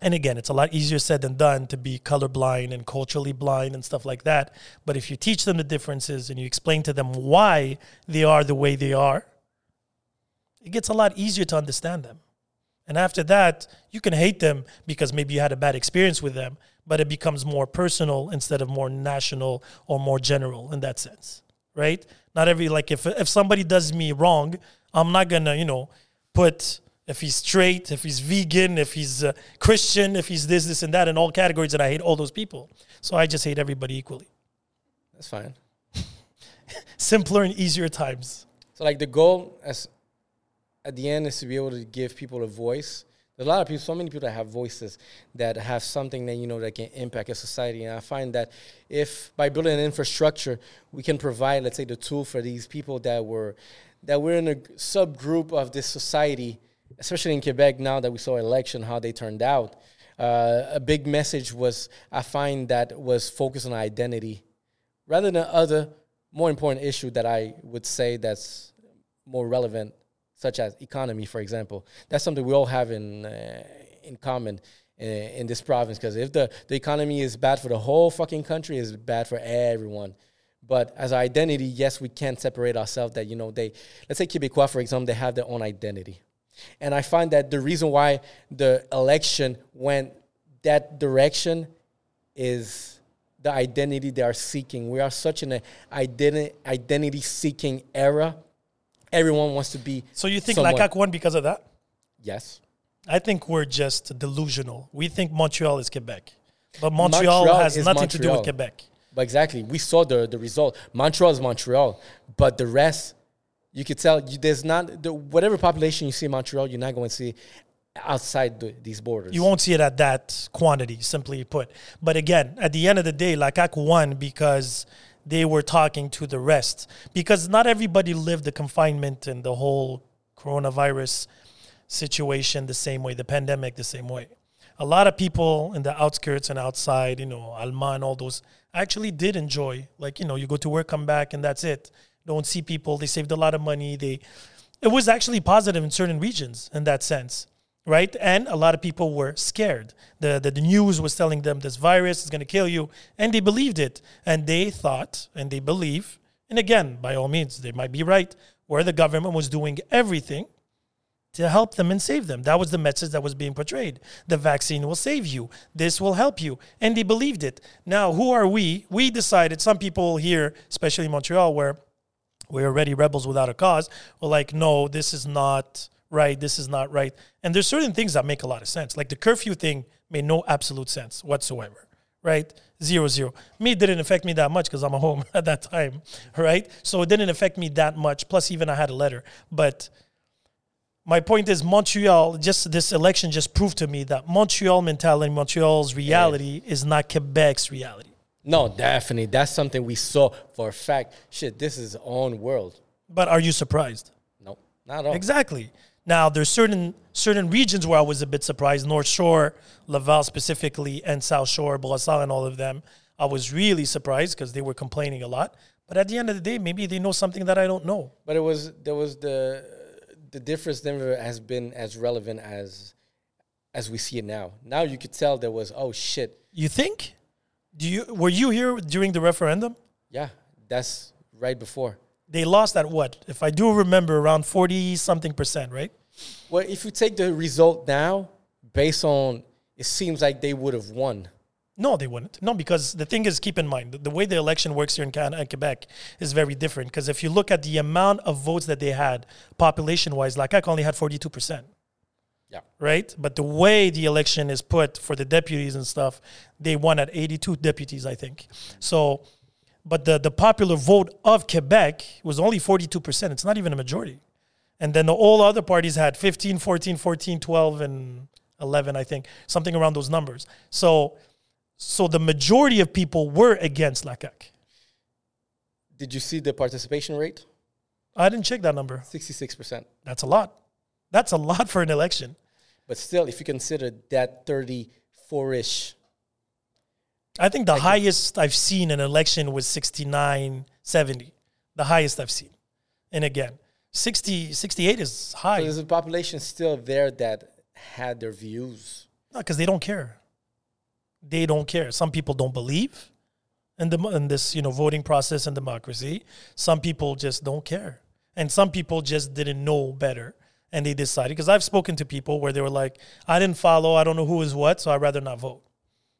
and again, it's a lot easier said than done to be colorblind and culturally blind and stuff like that. But if you teach them the differences and you explain to them why they are the way they are, it gets a lot easier to understand them. And after that, you can hate them because maybe you had a bad experience with them, but it becomes more personal instead of more national or more general in that sense, right? Not every like if if somebody does me wrong, I'm not gonna you know put if he's straight, if he's vegan, if he's uh, Christian, if he's this, this, and that in all categories, and I hate all those people. So I just hate everybody equally. That's fine. Simpler and easier times. So like the goal as at the end is to be able to give people a voice. There's a lot of people, so many people that have voices that have something that you know that can impact a society. And I find that if by building an infrastructure, we can provide, let's say, the tool for these people that were that we're in a subgroup of this society, especially in Quebec now that we saw election how they turned out. Uh, a big message was I find that was focused on identity rather than other more important issue that I would say that's more relevant, such as economy, for example. That's something we all have in uh, in common in, in this province. Because if the, the economy is bad for the whole fucking country, it's bad for everyone. But as identity, yes, we can separate ourselves. That you know, they let's say Quebecois, for example, they have their own identity, and I find that the reason why the election went that direction is the identity they are seeking. We are such an identity identity seeking era. Everyone wants to be. So you think someone. La CAQ won because of that? Yes. I think we're just delusional. We think Montreal is Quebec, but Montreal, Montreal has nothing to do with Quebec. But exactly, we saw the the result. Montreal is Montreal, but the rest, you could tell you, there's not the, whatever population you see in Montreal, you're not going to see outside the, these borders. You won't see it at that quantity, simply put. But again, at the end of the day, la CAQ won because they were talking to the rest. Because not everybody lived the confinement and the whole coronavirus situation the same way, the pandemic the same way. A lot of people in the outskirts and outside, you know, Alma and all those, actually did enjoy. Like, you know, you go to work, come back, and that's it. Don't see people. They saved a lot of money. They, it was actually positive in certain regions in that sense right? And a lot of people were scared. The, the, the news was telling them this virus is going to kill you, and they believed it. And they thought, and they believe, and again, by all means, they might be right, where the government was doing everything to help them and save them. That was the message that was being portrayed. The vaccine will save you. This will help you. And they believed it. Now, who are we? We decided, some people here, especially in Montreal, where we're already rebels without a cause, were like, no, this is not right, this is not right. And there's certain things that make a lot of sense. Like the curfew thing made no absolute sense whatsoever, right? Zero, zero. Me, didn't affect me that much because I'm at home at that time, right? So it didn't affect me that much. Plus, even I had a letter. But my point is, Montreal, just this election just proved to me that Montreal mentality, Montreal's reality is not Quebec's reality. No, definitely. That's something we saw for a fact. Shit, this is own world. But are you surprised? No, not at all. Exactly. Now there's certain certain regions where I was a bit surprised. North Shore, Laval specifically, and South Shore, Brossard, and all of them. I was really surprised because they were complaining a lot. But at the end of the day, maybe they know something that I don't know. But it was there was the the difference never has been as relevant as as we see it now. Now you could tell there was oh shit You think? Do you were you here during the referendum? yeah that's right before They lost at what? If I do remember, around 40 something percent, right? Well, if you take the result now, based on it seems like they would have won. No, they wouldn't. No, because the thing is, keep in mind, the- the way the election works here in Canada and uh, Quebec is very different. Because if you look at the amount of votes that they had, population wise, la CAQ only had 42%. Yeah. Right? But the way the election is put for the deputies and stuff, they won at 82 deputies, I think. So, but the, the popular vote of Quebec was only 42%. It's not even a majority. And then the all other parties had 15, 14, 14, 12, and 11, I think, something around those numbers. So, so the majority of people were against la CAQ. Did you see the participation rate? I didn't check that number. 66%. That's a lot. That's a lot for an election. But still, if you consider that 34 ish, I think the highest I've seen in an election was 69, 70. The highest I've seen. And again, 60, 68 is high. there's a population still there that had their views. because they don't care. They don't care. Some people don't believe in the in this you know voting process and democracy. Some people just don't care, and some people just didn't know better and they decided. Because I've spoken to people where they were like, "I didn't follow. I don't know who is what, so I'd rather not vote."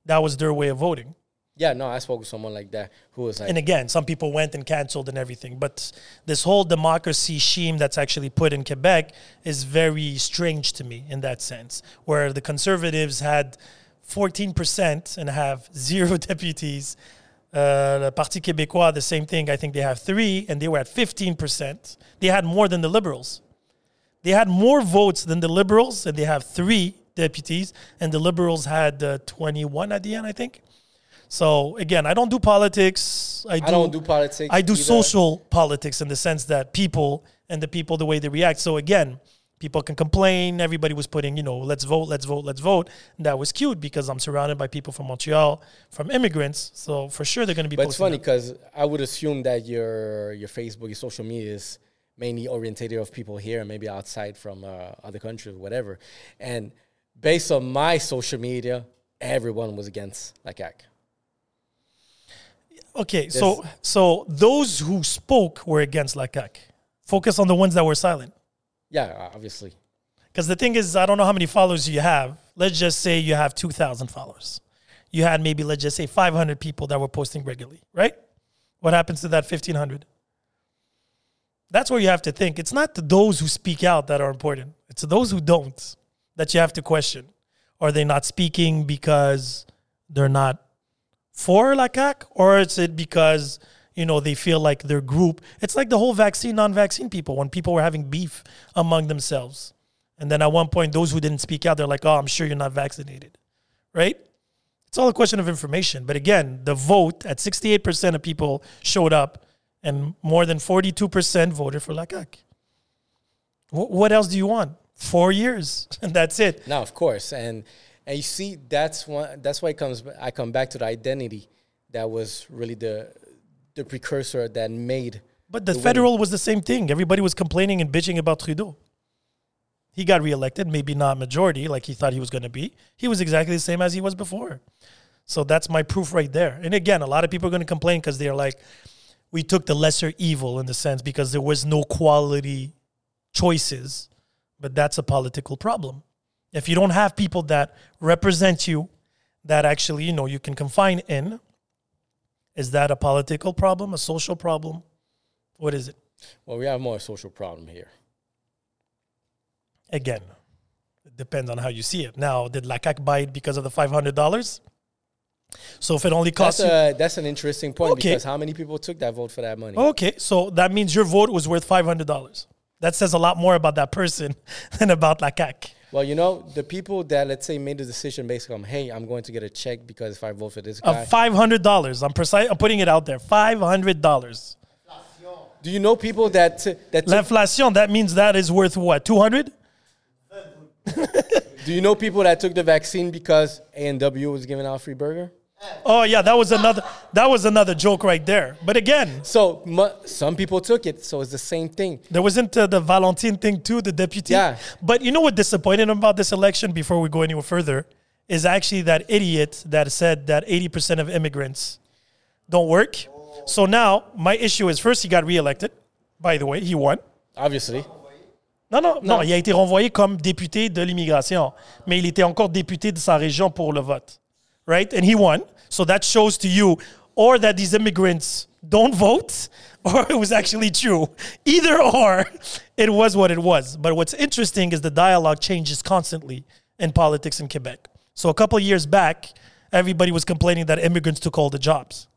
That was their way of voting. Yeah, no, I spoke with someone like that who was like, And again, some people went and canceled and everything. But this whole democracy scheme that's actually put in Quebec is very strange to me in that sense, where the conservatives had 14% and have zero deputies. Uh, the Parti Québécois, the same thing. I think they have three, and they were at 15%. They had more than the Liberals. They had more votes than the Liberals, and they have three deputies, and the Liberals had uh, 21 at the end, I think. So again, I don't do politics. I, do, I don't do politics. I do either. social politics in the sense that people and the people the way they react. So again, people can complain. Everybody was putting, you know, let's vote, let's vote, let's vote. And that was cute because I'm surrounded by people from Montreal, from immigrants. So for sure they're going to be. But it's funny because I would assume that your your Facebook, your social media is mainly orientated of people here and maybe outside from uh, other countries, whatever. And based on my social media, everyone was against la CAQ. Okay, so so those who spoke were against la CAQ. Focus on the ones that were silent. Yeah, obviously. Because the thing is, I don't know how many followers you have. Let's just say you have 2,000 followers. You had maybe, let's just say, 500 people that were posting regularly, right? What happens to that 1,500? That's where you have to think. It's not those who speak out that are important, it's those who don't that you have to question. Are they not speaking because they're not for la CAQ, or is it because you know they feel like their group? It's like the whole vaccine, non-vaccine people. When people were having beef among themselves, and then at one point, those who didn't speak out, they're like, "Oh, I'm sure you're not vaccinated," right? It's all a question of information. But again, the vote at 68% of people showed up, and more than 42% voted for la CAQ. Wh- what else do you want? Four years, and that's it. No, of course, and and you see that's one. That's why it comes. I come back to the identity that was really the the precursor that made. But the, the federal was the same thing. Everybody was complaining and bitching about Trudeau. He got reelected, maybe not majority like he thought he was going to be. He was exactly the same as he was before. So that's my proof right there. And again, a lot of people are going to complain because they're like, we took the lesser evil in the sense because there was no quality choices. But that's a political problem. If you don't have people that represent you, that actually, you know, you can confine in, is that a political problem, a social problem? What is it? Well, we have more social problem here. Again, it depends on how you see it. Now, did la CAQ buy it because of the five hundred dollars? So if it only That's costs you, that's an interesting point Okay. because how many people took that vote for that money? okay, so that means your vote was worth five hundred dollars. That says a lot more about that person than about la CAQ. Well, you know, the people that let's say made the decision based on, hey, I'm going to get a check because if I vote for this guy. Five hundred dollars, I'm precise. I'm putting it out there. Five hundred dollars. Do you know people that that L'inflation. That means that is worth what? Two hundred. do you know people that took the vaccine because A and W was giving out free burger? Oh yeah, that was another. That was another joke right there. But again, So mu- some people took it, so it's the same thing. There wasn't uh, the Valentine thing too, the deputy. Yeah. But you know what disappointed him about this election before we go any further is actually that idiot that said that 80% of immigrants don't work. So now my issue is first he got reelected. By the way, he won. Obviously. Non, non, non, il a été renvoyé comme député de l'immigration, mais il était encore député de sa région pour le vote. Right? And he won. So that shows to you or that these immigrants don't vote or it was actually true. Either or, it was what it was. But what's interesting is the dialogue changes constantly in politics in Quebec. So a couple of years back, everybody was complaining that immigrants took all the jobs.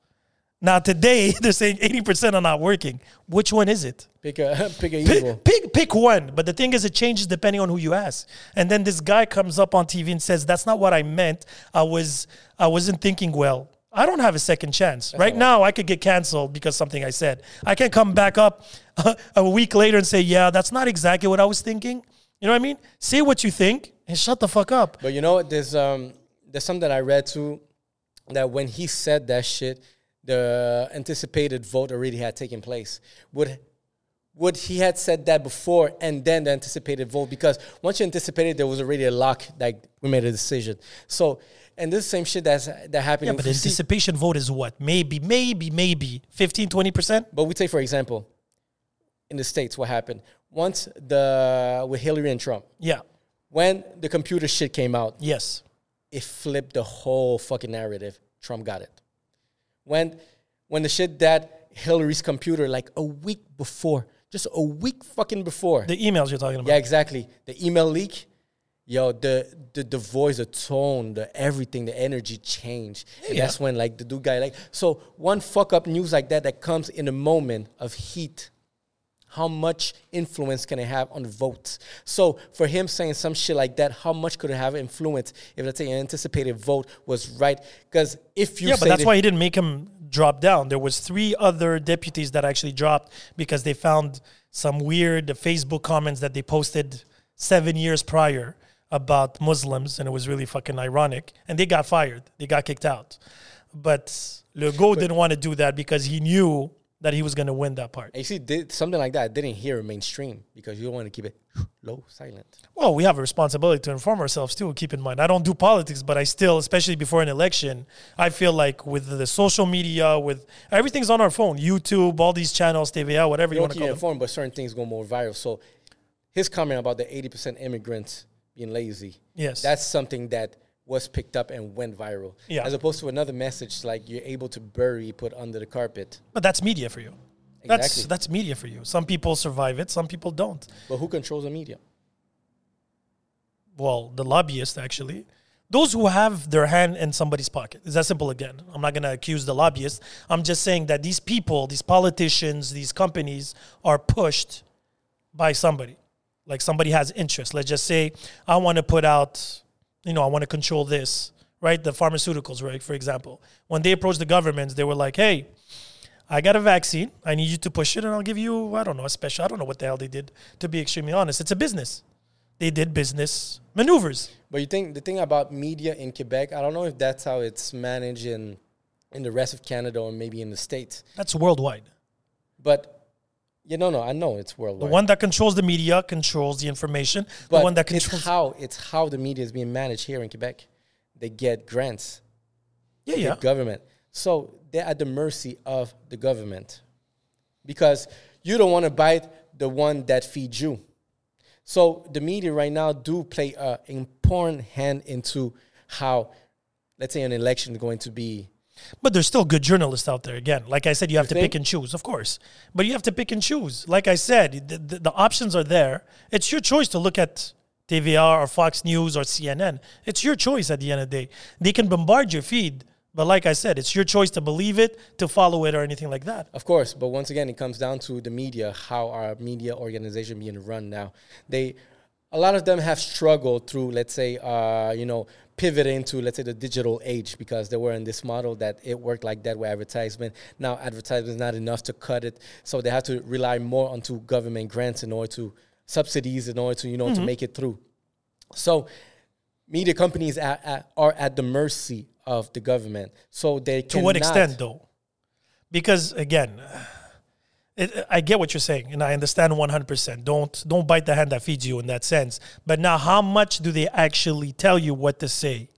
Now today, they're saying 80% are not working. Which one is it? Pick a pick a evil. Pick, pick, pick one. But the thing is, it changes depending on who you ask. And then this guy comes up on TV and says, "That's not what I meant. I was, I wasn't thinking well." I don't have a second chance. right now, I could get canceled because something I said. I can't come back up a week later and say, "Yeah, that's not exactly what I was thinking." You know what I mean? Say what you think and shut the fuck up. But you know what? There's um there's something that I read too that when he said that shit, the anticipated vote already had taken place. Would would he had said that before and then the anticipated vote because once you anticipated there was already a lock like we made a decision. So and this same shit that's that happened. Yeah, but the anticipation vote is what? Maybe, maybe, maybe 15, 20%? But we take for example, in the States, what happened? Once the with Hillary and Trump, Yeah. when the computer shit came out, Yes. it flipped the whole fucking narrative. Trump got it. When when the shit that Hillary's computer like a week before, just a week fucking before. The emails you're talking about. yeah, exactly. The email leak, yo, the the the voice, the tone, the everything, the energy changed. And that's when like the dude guy like so one fuck up news like that that comes in a moment of heat. How much influence can it have on votes? So for him saying some shit like that, how much could it have influence if let's say an anticipated vote was right? Because if you yeah, but that's that- why he didn't make him drop down. There was three other deputies that actually dropped because they found some weird Facebook comments that they posted seven years prior about Muslims, and it was really fucking ironic. And they got fired. They got kicked out. But Legault didn't want to do that because he knew that he was going to win that part. you see did something like that, didn't hear mainstream because you don't want to keep it low, silent. Well, we have a responsibility to inform ourselves too. Keep in mind, I don't do politics, but I still, especially before an election, I feel like with the social media, with everything's on our phone, YouTube, all these channels, TVA, whatever you, You want to call them. informed, but certain things go more viral. So his comment about the 80% immigrants being lazy, Yes, that's something that was picked up and went viral. Yeah. As opposed to another message like you're able to bury, put under the carpet. but that's media for you. That's Exactly. that's media for you. Some people survive it, some people don't. But who controls the media? Well, the lobbyists actually. Those who have their hand in somebody's pocket. It's that simple again. I'm not going to accuse the lobbyists. I'm just saying that these people, these politicians, these companies are pushed by somebody. Like somebody has interest. Let's just say I want to put out, you know, I want to control this, right? The pharmaceuticals, right? For example, when they approached the governments, they were like, hey, I got a vaccine. I need you to push it and I'll give you, I don't know, a special. I don't know what the hell they did, to be extremely honest. It's a business. They did business maneuvers. But you think the thing about media in Quebec, I don't know if that's how it's managed in in the rest of Canada or maybe in the States. That's worldwide. But you know, no, I know it's worldwide. The one that controls the media controls the information. but the one that it's how it's how the media is being managed here in Quebec. They get grants. yeah, the yeah. government. So they're at the mercy of the government because you don't want to bite the one that feeds you. So the media right now do play an important hand into how, let's say, an election is going to be. But there's still good journalists out there. Again, like I said, you have to think? pick and choose, of course. But you have to pick and choose. Like I said, the, the, the options are there. It's your choice to look at TVR or Fox News or CNN. It's your choice at the end of the day. They can bombard your feed, but like I said, it's your choice to believe it, to follow it, or anything like that. Of course, but once again, it comes down to the media, how our media organization being run now. They, a lot of them have struggled through, let's say, uh, you know, pivot into, let's say, the digital age because they were in this model that it worked like that with advertisement. Now, advertisement is not enough to cut it, so they have to rely more onto government grants in order to subsidies in order to, you know, Mm-hmm. to make it through. So, media companies are at, are at the mercy of the government. So they To what extent, though? Because again, it, I get what you're saying, and I understand 100%. Don't don't bite the hand that feeds you in that sense. But now, how much do they actually tell you what to say?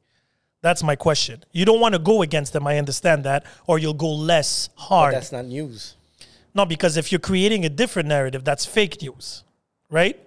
That's my question. You don't want to go against them. I understand that, or you'll go less But hard. that's not news. No, because if you're creating a different narrative, that's fake news, right?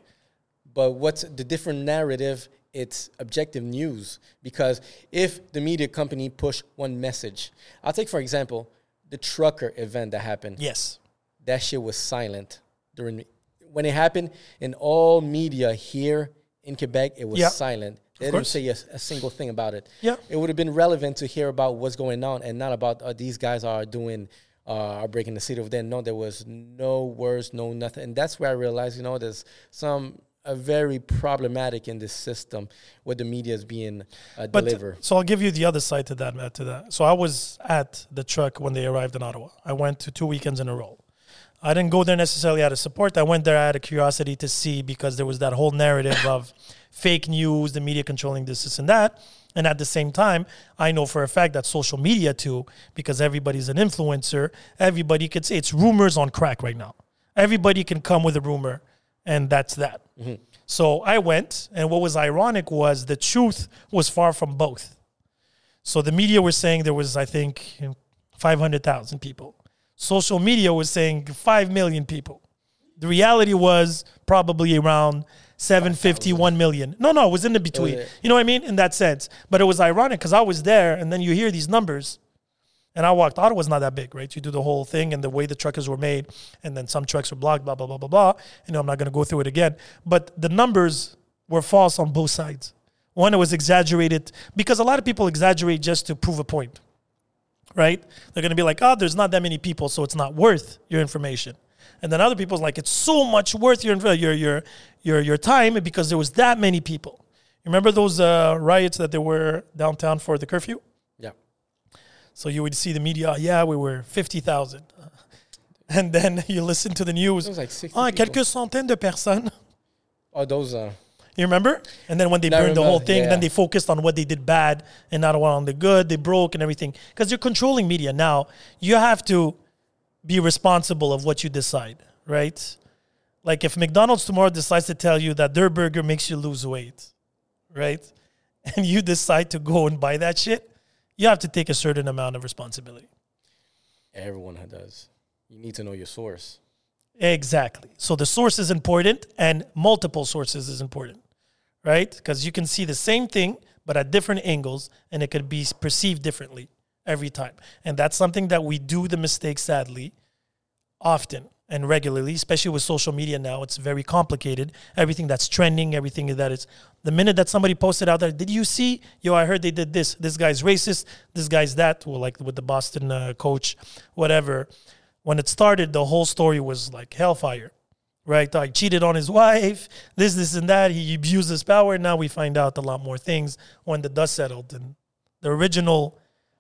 But what's the different narrative? It's objective news because if the media company push one message, I'll take for example the trucker event that happened. Yes. That shit was silent during when it happened in all media here in Quebec. It was Yeah. silent. They didn't say a, a single thing about it. Yeah. it would have been relevant to hear about what's going on and not about uh, these guys are doing uh, are breaking the city of then. No, there was no words, no nothing, and that's where I realized, you know, there's some uh, very problematic in this system where the media is being uh, But delivered. so I'll give you the other side to that. Matt, to that. So I was at the truck when they arrived in Ottawa. I went to two weekends in a row. I didn't go there necessarily out of support. I went there out of curiosity to see because there was that whole narrative of fake news, the media controlling this, this, and that. And at the same time, I know for a fact that social media too, because everybody's an influencer, everybody could say it's rumors on crack right now. Everybody can come with a rumor, and that's that. Mm-hmm. So I went, and what was ironic was the truth was far from both. So the media were saying there was, I think, 500,000 people. Social media was saying 5 million people. The reality was probably around 750, 1 million. No, no, it was in the between. You know what I mean? In that sense. But it was ironic because I was there, and then you hear these numbers. And I walked. Ottawa's not that big, right? You do the whole thing and the way the truckers were made, and then some trucks were blocked, blah blah blah blah blah. You know, I'm not going to go through it again. But the numbers were false on both sides. One, it was exaggerated because a lot of people exaggerate just to prove a point, right? They're going to be like, "Oh, there's not that many people, so it's not worth your information." And then other people's like, "It's so much worth your your your your your time because there was that many people." Remember those uh, riots that there were downtown for the curfew? yeah, So you would see the media, yeah, we were 50,000. And then you listen to the news. It was like 60 ah, quelques centaines de personnes. oh, those uh, You remember? And then when they No, burned the whole thing, yeah. then they focused on what they did bad and not on the good. They broke and everything. Because you're controlling media now. You have to be responsible of what you decide, right? Like if McDonald's tomorrow decides to tell you that their burger makes you lose weight, right? And you decide to go and buy that shit, you have to take a certain amount of responsibility. everyone does. You need to know your source. Exactly. So the source is important and multiple sources is important, right? Because you can see the same thing, but at different angles, and it could be perceived differently every time. And that's something that we do the mistake, sadly, often and regularly, especially with social media now. It's very complicated. Everything that's trending, everything that is. The minute that somebody posted out there, did you see? Yo, I heard they did this. This guy's racist. This guy's that. Well, like with the Boston uh, coach, whatever. When it started, the whole story was like hellfire, right? Like cheated on his wife, this, this, and that. He abused his power. Now we find out a lot more things when the dust settled. And the original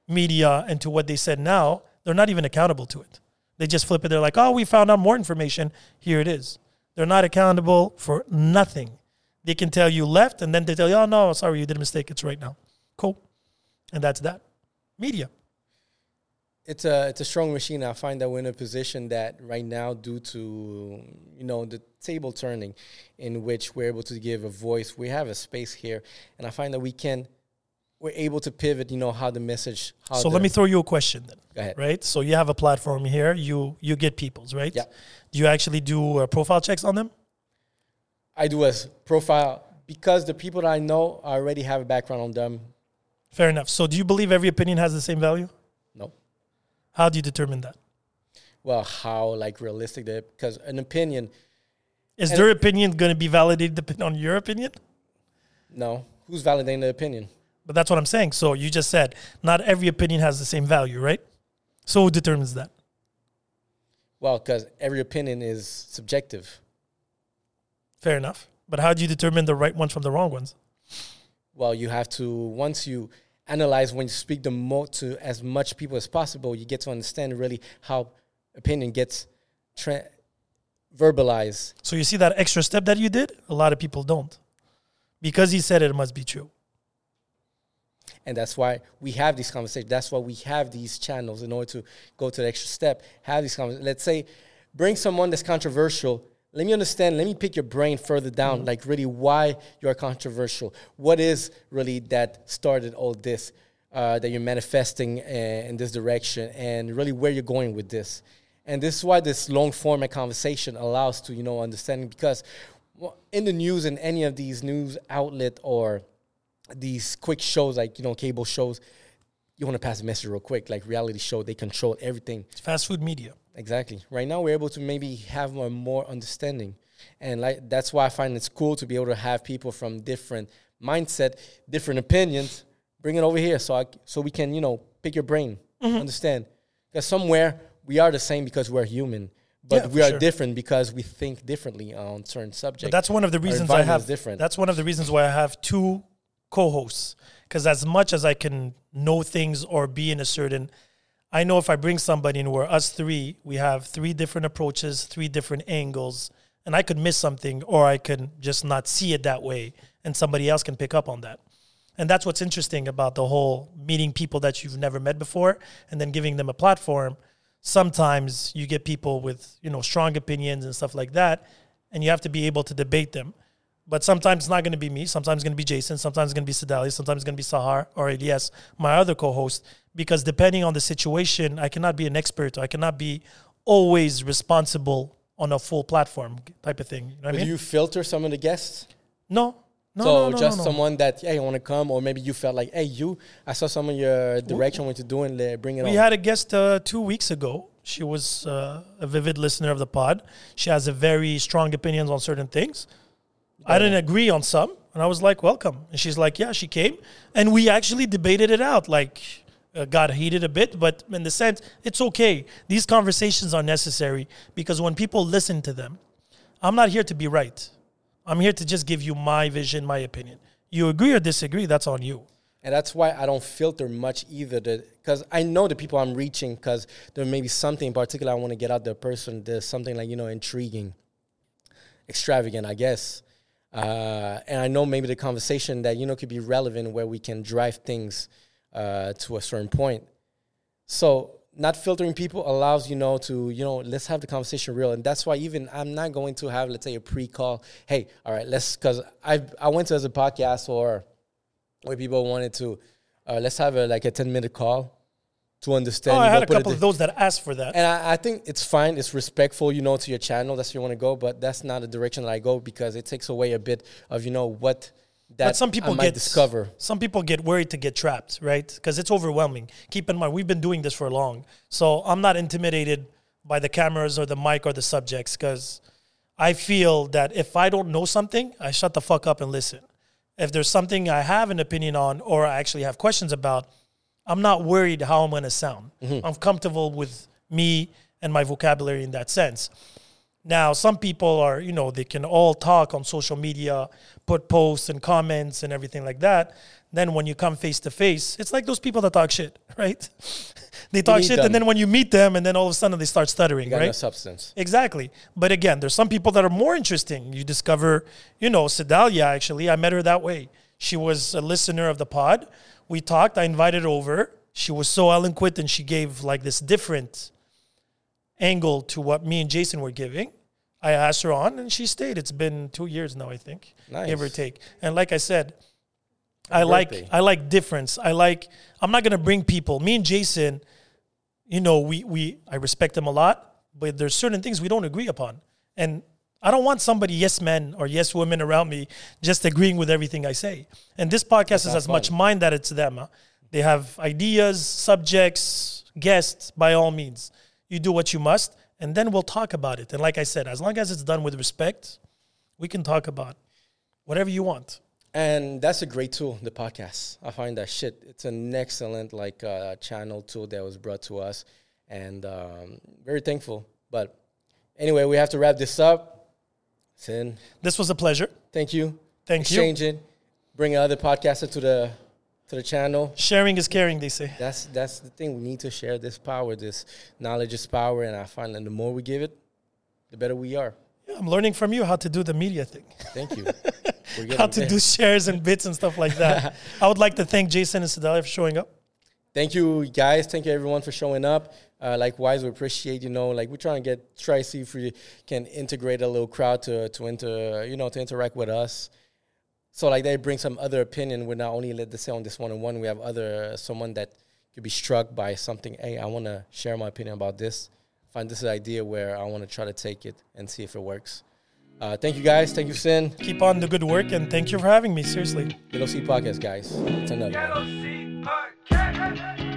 media and to what they said now, they're not even accountable to it. They just flip it. They're like, oh, we found out more information. Here it is. They're not accountable for nothing. They can tell you left and then they tell you, oh, no, sorry, you did a mistake. It's right now. Cool. And that's that. Media. It's a it's a strong machine. I find that we're in a position that right now, due to you know the table turning, in which we're able to give a voice, we have a space here, and I find that we can we're able to pivot. You know how the message. How So the, let me throw you a question then. go ahead. Right. So you have a platform here. You you get people's right. Yeah. Do you actually do uh, profile checks on them? I do a profile because the people that I know I already have a background on them. Fair enough. So do you believe every opinion has the same value? How do you determine that? well, how like realistic they because an opinion. Is their opinion going to be validated depending on your opinion? No, who's validating the opinion? But that's what I'm saying. So you just said not every opinion has the same value, right? So who determines that? Well, because every opinion is subjective. Fair enough. But how do you determine the right ones from the wrong ones? well you have to once you analyze when you speak the most to as much people as possible you get to understand really how opinion gets tra- verbalized So you see that extra step that you did? A lot of people don't. Because he said it, it must be true. and that's why we have these conversations that's why we have these channels in order to go to the extra step have these conversations let's say bring someone that's controversial let me understand let me pick your brain further down like really why you're controversial what is really that started all this uh, that you're manifesting uh, in this direction and really where you're going with this And this is why this long format conversation allows to, you know, understanding because in the news and any of these news outlet or these quick shows like, you know, cable shows, you want to pass a message real quick, like reality show, they control everything. It's fast food media. Exactly. Right now, we're able to maybe have more, more understanding, and like that's why I find it's cool to be able to have people from different mindset, different opinions, bring it over here, so I, so we can you know pick your brain, Mm-hmm. understand. Because somewhere we are the same because we're human, but Yeah, we are sure. different because we think differently on certain subjects. But that's one of the reasons I have different. That's one of the reasons why I have two co-hosts. Because as much as I can know things or be in a certain, I know if I bring somebody in where us three, we have three different approaches, three different angles, and I could miss something or I could just not see it that way, and somebody else can pick up on that. And that's what's interesting about the whole meeting people that you've never met before and then giving them a platform. Sometimes you get people with, you know, strong opinions and stuff like that, and you have to be able to debate them. But sometimes it's not going to be me. Sometimes it's going to be Jason. Sometimes it's going to be Sedalia. Sometimes it's going to be Sahar or Elias, my other co-host. Because depending on the situation, I cannot be an expert. I cannot be always responsible on a full platform type of thing. You know I mean? do you filter some of the guests? no, no, so no, no, just no, someone that hey, I want to come, or maybe you felt like, hey, you, I saw some of your direction what you're doing, there, bring it We on. had a guest uh, two weeks ago. She was uh, a vivid listener of the pod. She has a very strong opinions on certain things. I didn't agree on some, and I was like, "Welcome." And she's like, "Yeah." She came, and we actually debated it out. Like, uh, got heated a bit, but in the sense, it's okay. These conversations are necessary because when people listen to them, I'm not here to be right. I'm here to just give you my vision, my opinion. You agree or disagree, that's on you. And that's why I don't filter much either. Because I know the people I'm reaching, because there may be something in particular I want to get out the person. There's something like, you know, intriguing, extravagant, I guess. Uh, and I know maybe the conversation that, you know, could be relevant where we can drive things uh, to a certain point. So not filtering people allows you know to you know let's have the conversation real and that's why even i'm not going to have let's say a pre-call hey all right let's because i i went to as a podcast or where people wanted to uh, let's have a like a 10 minute call to understand Oh, I had a couple of those that asked for that. and I, I think it's fine it's respectful you know to your channel that's where you want to go but that's not the direction that i go because it takes away a bit of you know what that but some people get discover Some people get worried to get trapped, right? Because it's overwhelming. Keep in mind, we've been doing this for long, so I'm not intimidated by the cameras or the mic or the subjects because I feel that if I don't know something, I shut the fuck up and listen. If there's something I have an opinion on or I actually have questions about, I'm not worried how I'm going to sound. Mm-hmm. I'm comfortable with me and my vocabulary in that sense. Now, some people are, you know, they can all talk on social media, put posts and comments and everything like that. Then when you come face to face, it's like those people that talk shit, right? they talk shit, them. and then when you meet them, and then all of a sudden they start stuttering, got no right? substance Exactly. But again, there's some people that are more interesting. You discover, you know, Sedalia actually, I met her that way. She was a listener of the pod. We talked, I invited her over. She was so eloquent and she gave like this different angle to what me and Jason were giving. I asked her on and she stayed. It's been two years now, I think, give or take. And like I said, I like birthday. I like difference. I like I'm not gonna bring people. Me and Jason, you know, we we I respect them a lot, but there's certain things we don't agree upon. And I don't want somebody yes men or yes women around me just agreeing with everything I say. And this podcast is as much mine that it's them. huh? They have ideas, subjects, guests, by all means. You do what you must, and then we'll talk about it. And like I said, as long as it's done with respect, we can talk about whatever you want. And that's a great tool, the podcast. I find that shit. It's an excellent like uh, channel tool that was brought to us, and um, very thankful. But anyway, we have to wrap this up. Sin, This was a pleasure. thank you. Thank you. Exchanging, bring other podcaster to the to the channel. Sharing is caring, they say. That's that's the thing. We need to share this power. This knowledge is power, and I find that the more we give it, the better we are. Yeah, I'm learning from you how to do the media thing, Thank you. How to there. do shares and bits and stuff like that. I would like to thank Jason and Sedalia for showing up. Thank you guys. Thank you everyone for showing up. Uh, likewise, we appreciate you know like we're trying to get try to see if we can integrate a little crowd to to inter you know to interact with us. So like they bring some other opinion. We're not only let this say on this one on one. We have other someone that could be struck by something. Hey, I want to share my opinion about this. find this idea where I want to try to take it and see if it works. Uh, thank you guys. Thank you, Sin. Keep on the good work and thank you for having me. Seriously. Yellow Sea Podcast, guys. It's another one. Yellow Sea Podcast.